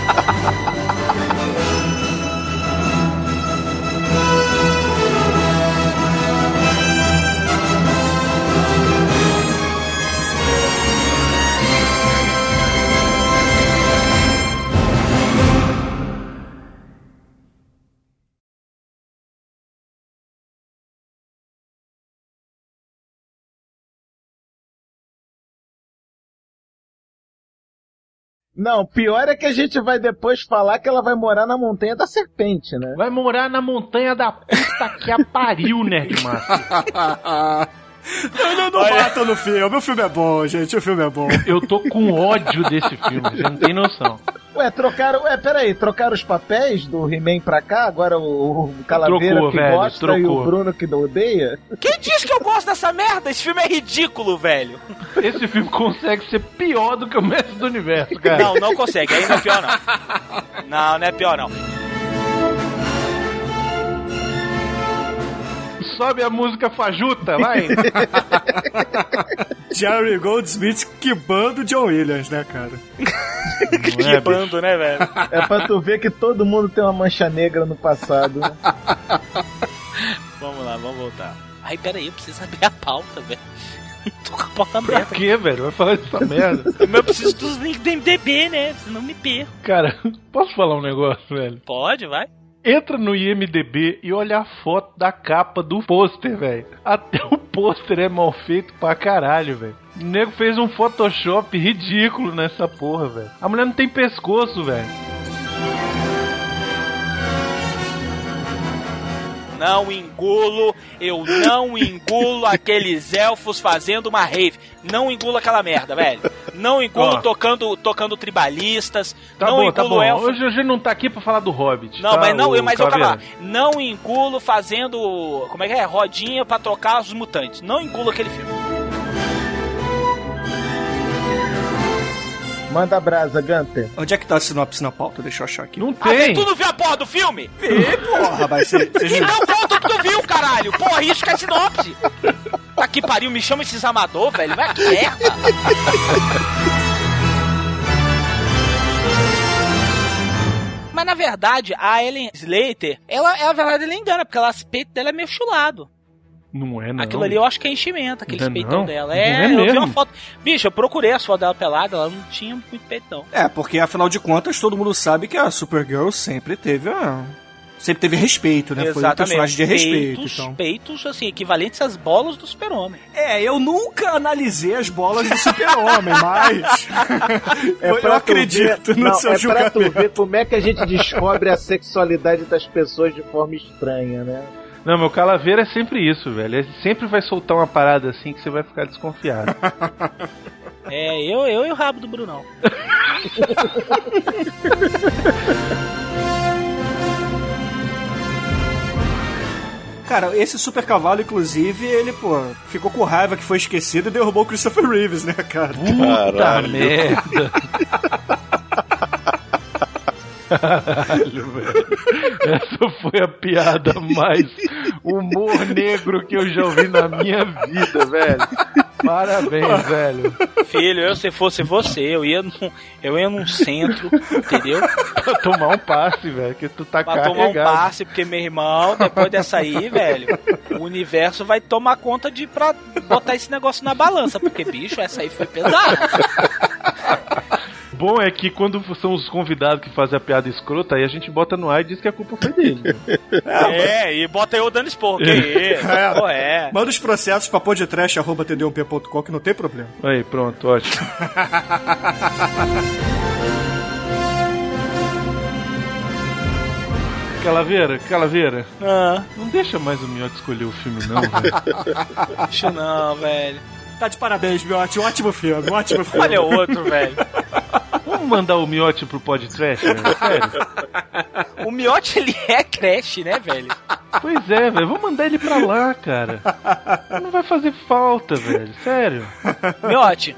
Não, pior é que a gente vai depois falar que ela vai morar na montanha da serpente, né? Vai morar na montanha da puta que a pariu, Nerdmaster. Não, não, não bata no filme. O filme é bom, gente. O filme é bom. Eu tô com ódio desse filme, você não tem noção. Ué, trocaram. Ué, peraí, trocaram os papéis do He-Man pra cá? Agora o, o Calaveira Trocou, que velho, gosta e o trocou. Bruno que odeia? Quem disse que eu gosto dessa merda? Esse filme é ridículo, velho. Esse filme consegue ser pior do que o Mestre do Universo, cara. Não, não consegue. Aí não é pior, não. Não, não é pior, não. Sobe a música fajuta, vai. Jerry Goldsmith quebando John Williams, né, cara? Não é, que bando, né, velho? É pra tu ver que todo mundo tem uma mancha negra no passado. né? Vamos lá, vamos voltar. Ai, pera aí, eu preciso abrir a pauta, velho. Tô com a pauta Pra aberta. quê, velho? Vai falar dessa merda. Mas eu preciso dos links do MDB, né? Senão me perco. Cara, posso falar um negócio, velho? Pode, vai. Entra no IMDB e olha a foto da capa do pôster, velho. Até o pôster é mal feito pra caralho, velho. O nego fez um Photoshop ridículo nessa porra, velho. A mulher não tem pescoço, velho. Não engulo, eu não engulo aqueles elfos fazendo uma rave. Não engulo aquela merda, velho. Não engulo Ó. tocando, tocando tribalistas. Tá não bom, engulo tá bom. elfo. Hoje a gente não tá aqui pra falar do Hobbit. Não, tá, mas não, eu, mas eu calma lá. Não engulo fazendo. Como é que é? Rodinha pra trocar os mutantes. Não engulo aquele filme. Manda brasa, Gunter. Onde é que tá a sinopse na pauta? Deixa eu achar aqui. Não Ah, tem. tu não viu a porra do filme? Vê, porra, vai ser. Então conta o que tu viu, caralho. Porra, isso que é sinopse. Tá que pariu, me chama esses amador, velho. Vai que merda. Mas na verdade, a Ellen Slater, ela, ela, na verdade, ela engana, porque ela, o peito dela é meio chulado. Não é, não. Aquilo ali eu acho que é enchimento, aquele Não é peitão não? dela. Não é É, eu vi mesmo? uma foto. Bicho, eu procurei as fotos dela pelada, ela não tinha muito peitão. É, porque afinal de contas todo mundo sabe que a Supergirl sempre teve a. Sempre teve respeito, né? Foi um personagem de respeito. Peitos, Então. peitos, assim, equivalentes às bolas do super-homem. É, eu nunca analisei as bolas do Super-Homem, mas. eu, eu pra acredito ver- no não, seu é pra tu julgamento. ver como é que a gente descobre a sexualidade das pessoas de forma estranha, né? Não, meu calaveira é sempre isso, velho. Ele sempre vai soltar uma parada assim que você vai ficar desconfiado. É, eu, eu e o rabo do Brunão. Cara, esse super cavalo, inclusive, ele, pô, ficou com raiva que foi esquecido e derrubou o Christopher Reeves, né, cara? Puta Caralho. merda. Caralho, velho. Essa foi a piada mais humor negro que eu já ouvi na minha vida, velho. Parabéns, velho. Filho, eu se fosse você, eu ia num, eu ia num centro, entendeu? Pra tomar um passe, velho, que tu tá Pra tomar um carregado. passe, porque meu irmão, depois dessa aí, velho, o universo vai tomar conta de pra botar esse negócio na balança, porque, bicho, essa aí foi pesada. Bom é que quando são os convidados que fazem a piada escrota, aí a gente bota no ar e diz que a culpa foi dele. né? É, e bota eu dando esporro, que é, pô, é. Manda os processos pra podtrash.td1p.com que não tem problema. Aí, pronto, ótimo. Calaveira, Calaveira, Ah, não deixa mais o Miotti escolher o filme, não, velho. bicho não, velho. Tá de parabéns, Miotti. Ótimo filme, ótimo filme. Olha o outro, velho. Vamos mandar o Miotti pro podcast, velho? Sério? O Miotti, ele é creche, né, velho? Pois é, velho. Vamos mandar ele pra lá, cara. Não vai fazer falta, velho. Sério. Miotti,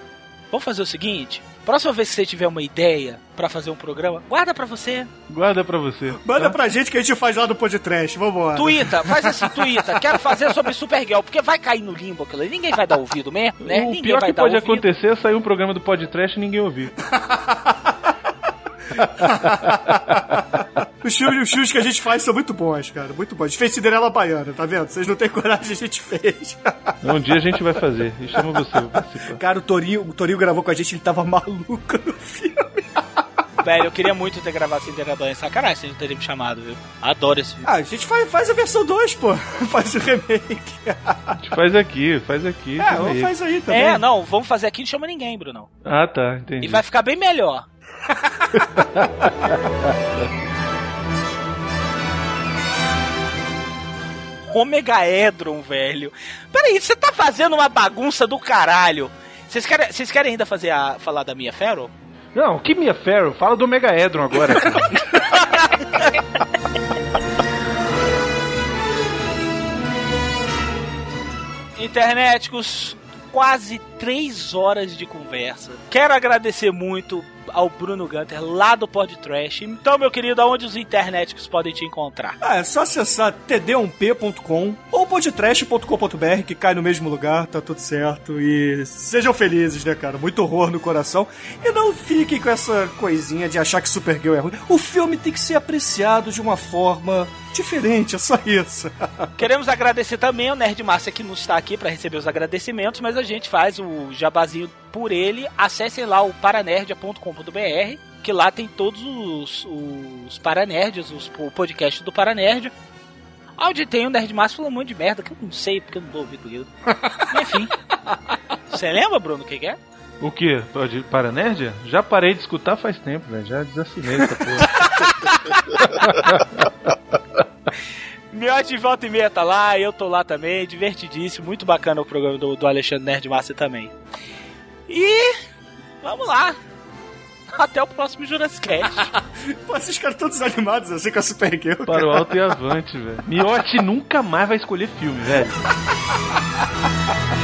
vamos fazer o seguinte? Próxima vez que você tiver uma ideia pra fazer um programa, guarda pra você. Guarda pra você. Manda pra gente que a gente faz lá no podcast. Vambora. Tuita, faz assim, tuita. Quero fazer sobre Supergirl, porque vai cair no limbo aquilo ali. Ninguém vai dar ouvido mesmo, né? O Ninguém pior vai que dar pode ouvido. acontecer é sair um programa do podcast e ninguém ouvir. Os filmes, os filmes que a gente faz são muito bons, cara. Muito bons. A gente fez Cinderela Baiana, tá vendo? Vocês não têm coragem, a gente fez. Um dia a gente vai fazer. E chama você pra participar. Cara, o Torinho, o Torinho gravou com a gente, ele tava maluco no filme. Velho, eu queria muito ter gravado Cinderela Baiana. Sacanagem se ele teria me chamado, viu? Adoro esse filme. Ah, a gente faz, faz a versão 2, pô. Faz o remake. A gente faz aqui, faz aqui. É, vamos faz aí também. É, não, vamos fazer aqui e não chama ninguém, Bruno. Ah, tá, entendi. E vai ficar bem melhor. Ômega Edron, velho. Peraí, você tá fazendo uma bagunça do caralho. Vocês querem, vocês querem ainda fazer a, falar da Mia Farrow? Não, que Mia Farrow? Fala do Megaedron agora. Internéticos, quase três horas de conversa. Quero agradecer muito ao Bruno Gunter, lá do Pod Trash. Então, meu querido, aonde os internéticos podem te encontrar? Ah, é só acessar td1p.com ou podtrash.com.br, que cai no mesmo lugar, tá tudo certo. E sejam felizes, né, cara? Muito horror no coração. E não fiquem com essa coisinha de achar que Supergirl é ruim. O filme tem que ser apreciado de uma forma diferente, é só isso. Queremos agradecer também ao Nerd Márcia que não está aqui para receber os agradecimentos, mas a gente faz o jabazinho por ele. Acessem lá o paranerdia.com.br, que lá tem todos os, os paranerds, os, o podcast do Paranerd. Onde tem o Nerd Márcio falando um monte de merda, que eu não sei, porque eu não dou ouvido ele. Enfim. Você lembra, Bruno, o que, que é? o que? Pode para nerd? Já parei de escutar faz tempo, velho. Já desassinei essa porra. Miote de volta e meia tá lá, eu tô lá também, divertidíssimo, muito bacana o programa do, do Alexandre Nerd Márcia também. E vamos lá. Até o próximo Jurassic Pô, esses caras todos animados assim com a Supergirl. Para o alto e avante, velho. Miotti nunca mais vai escolher filme, velho.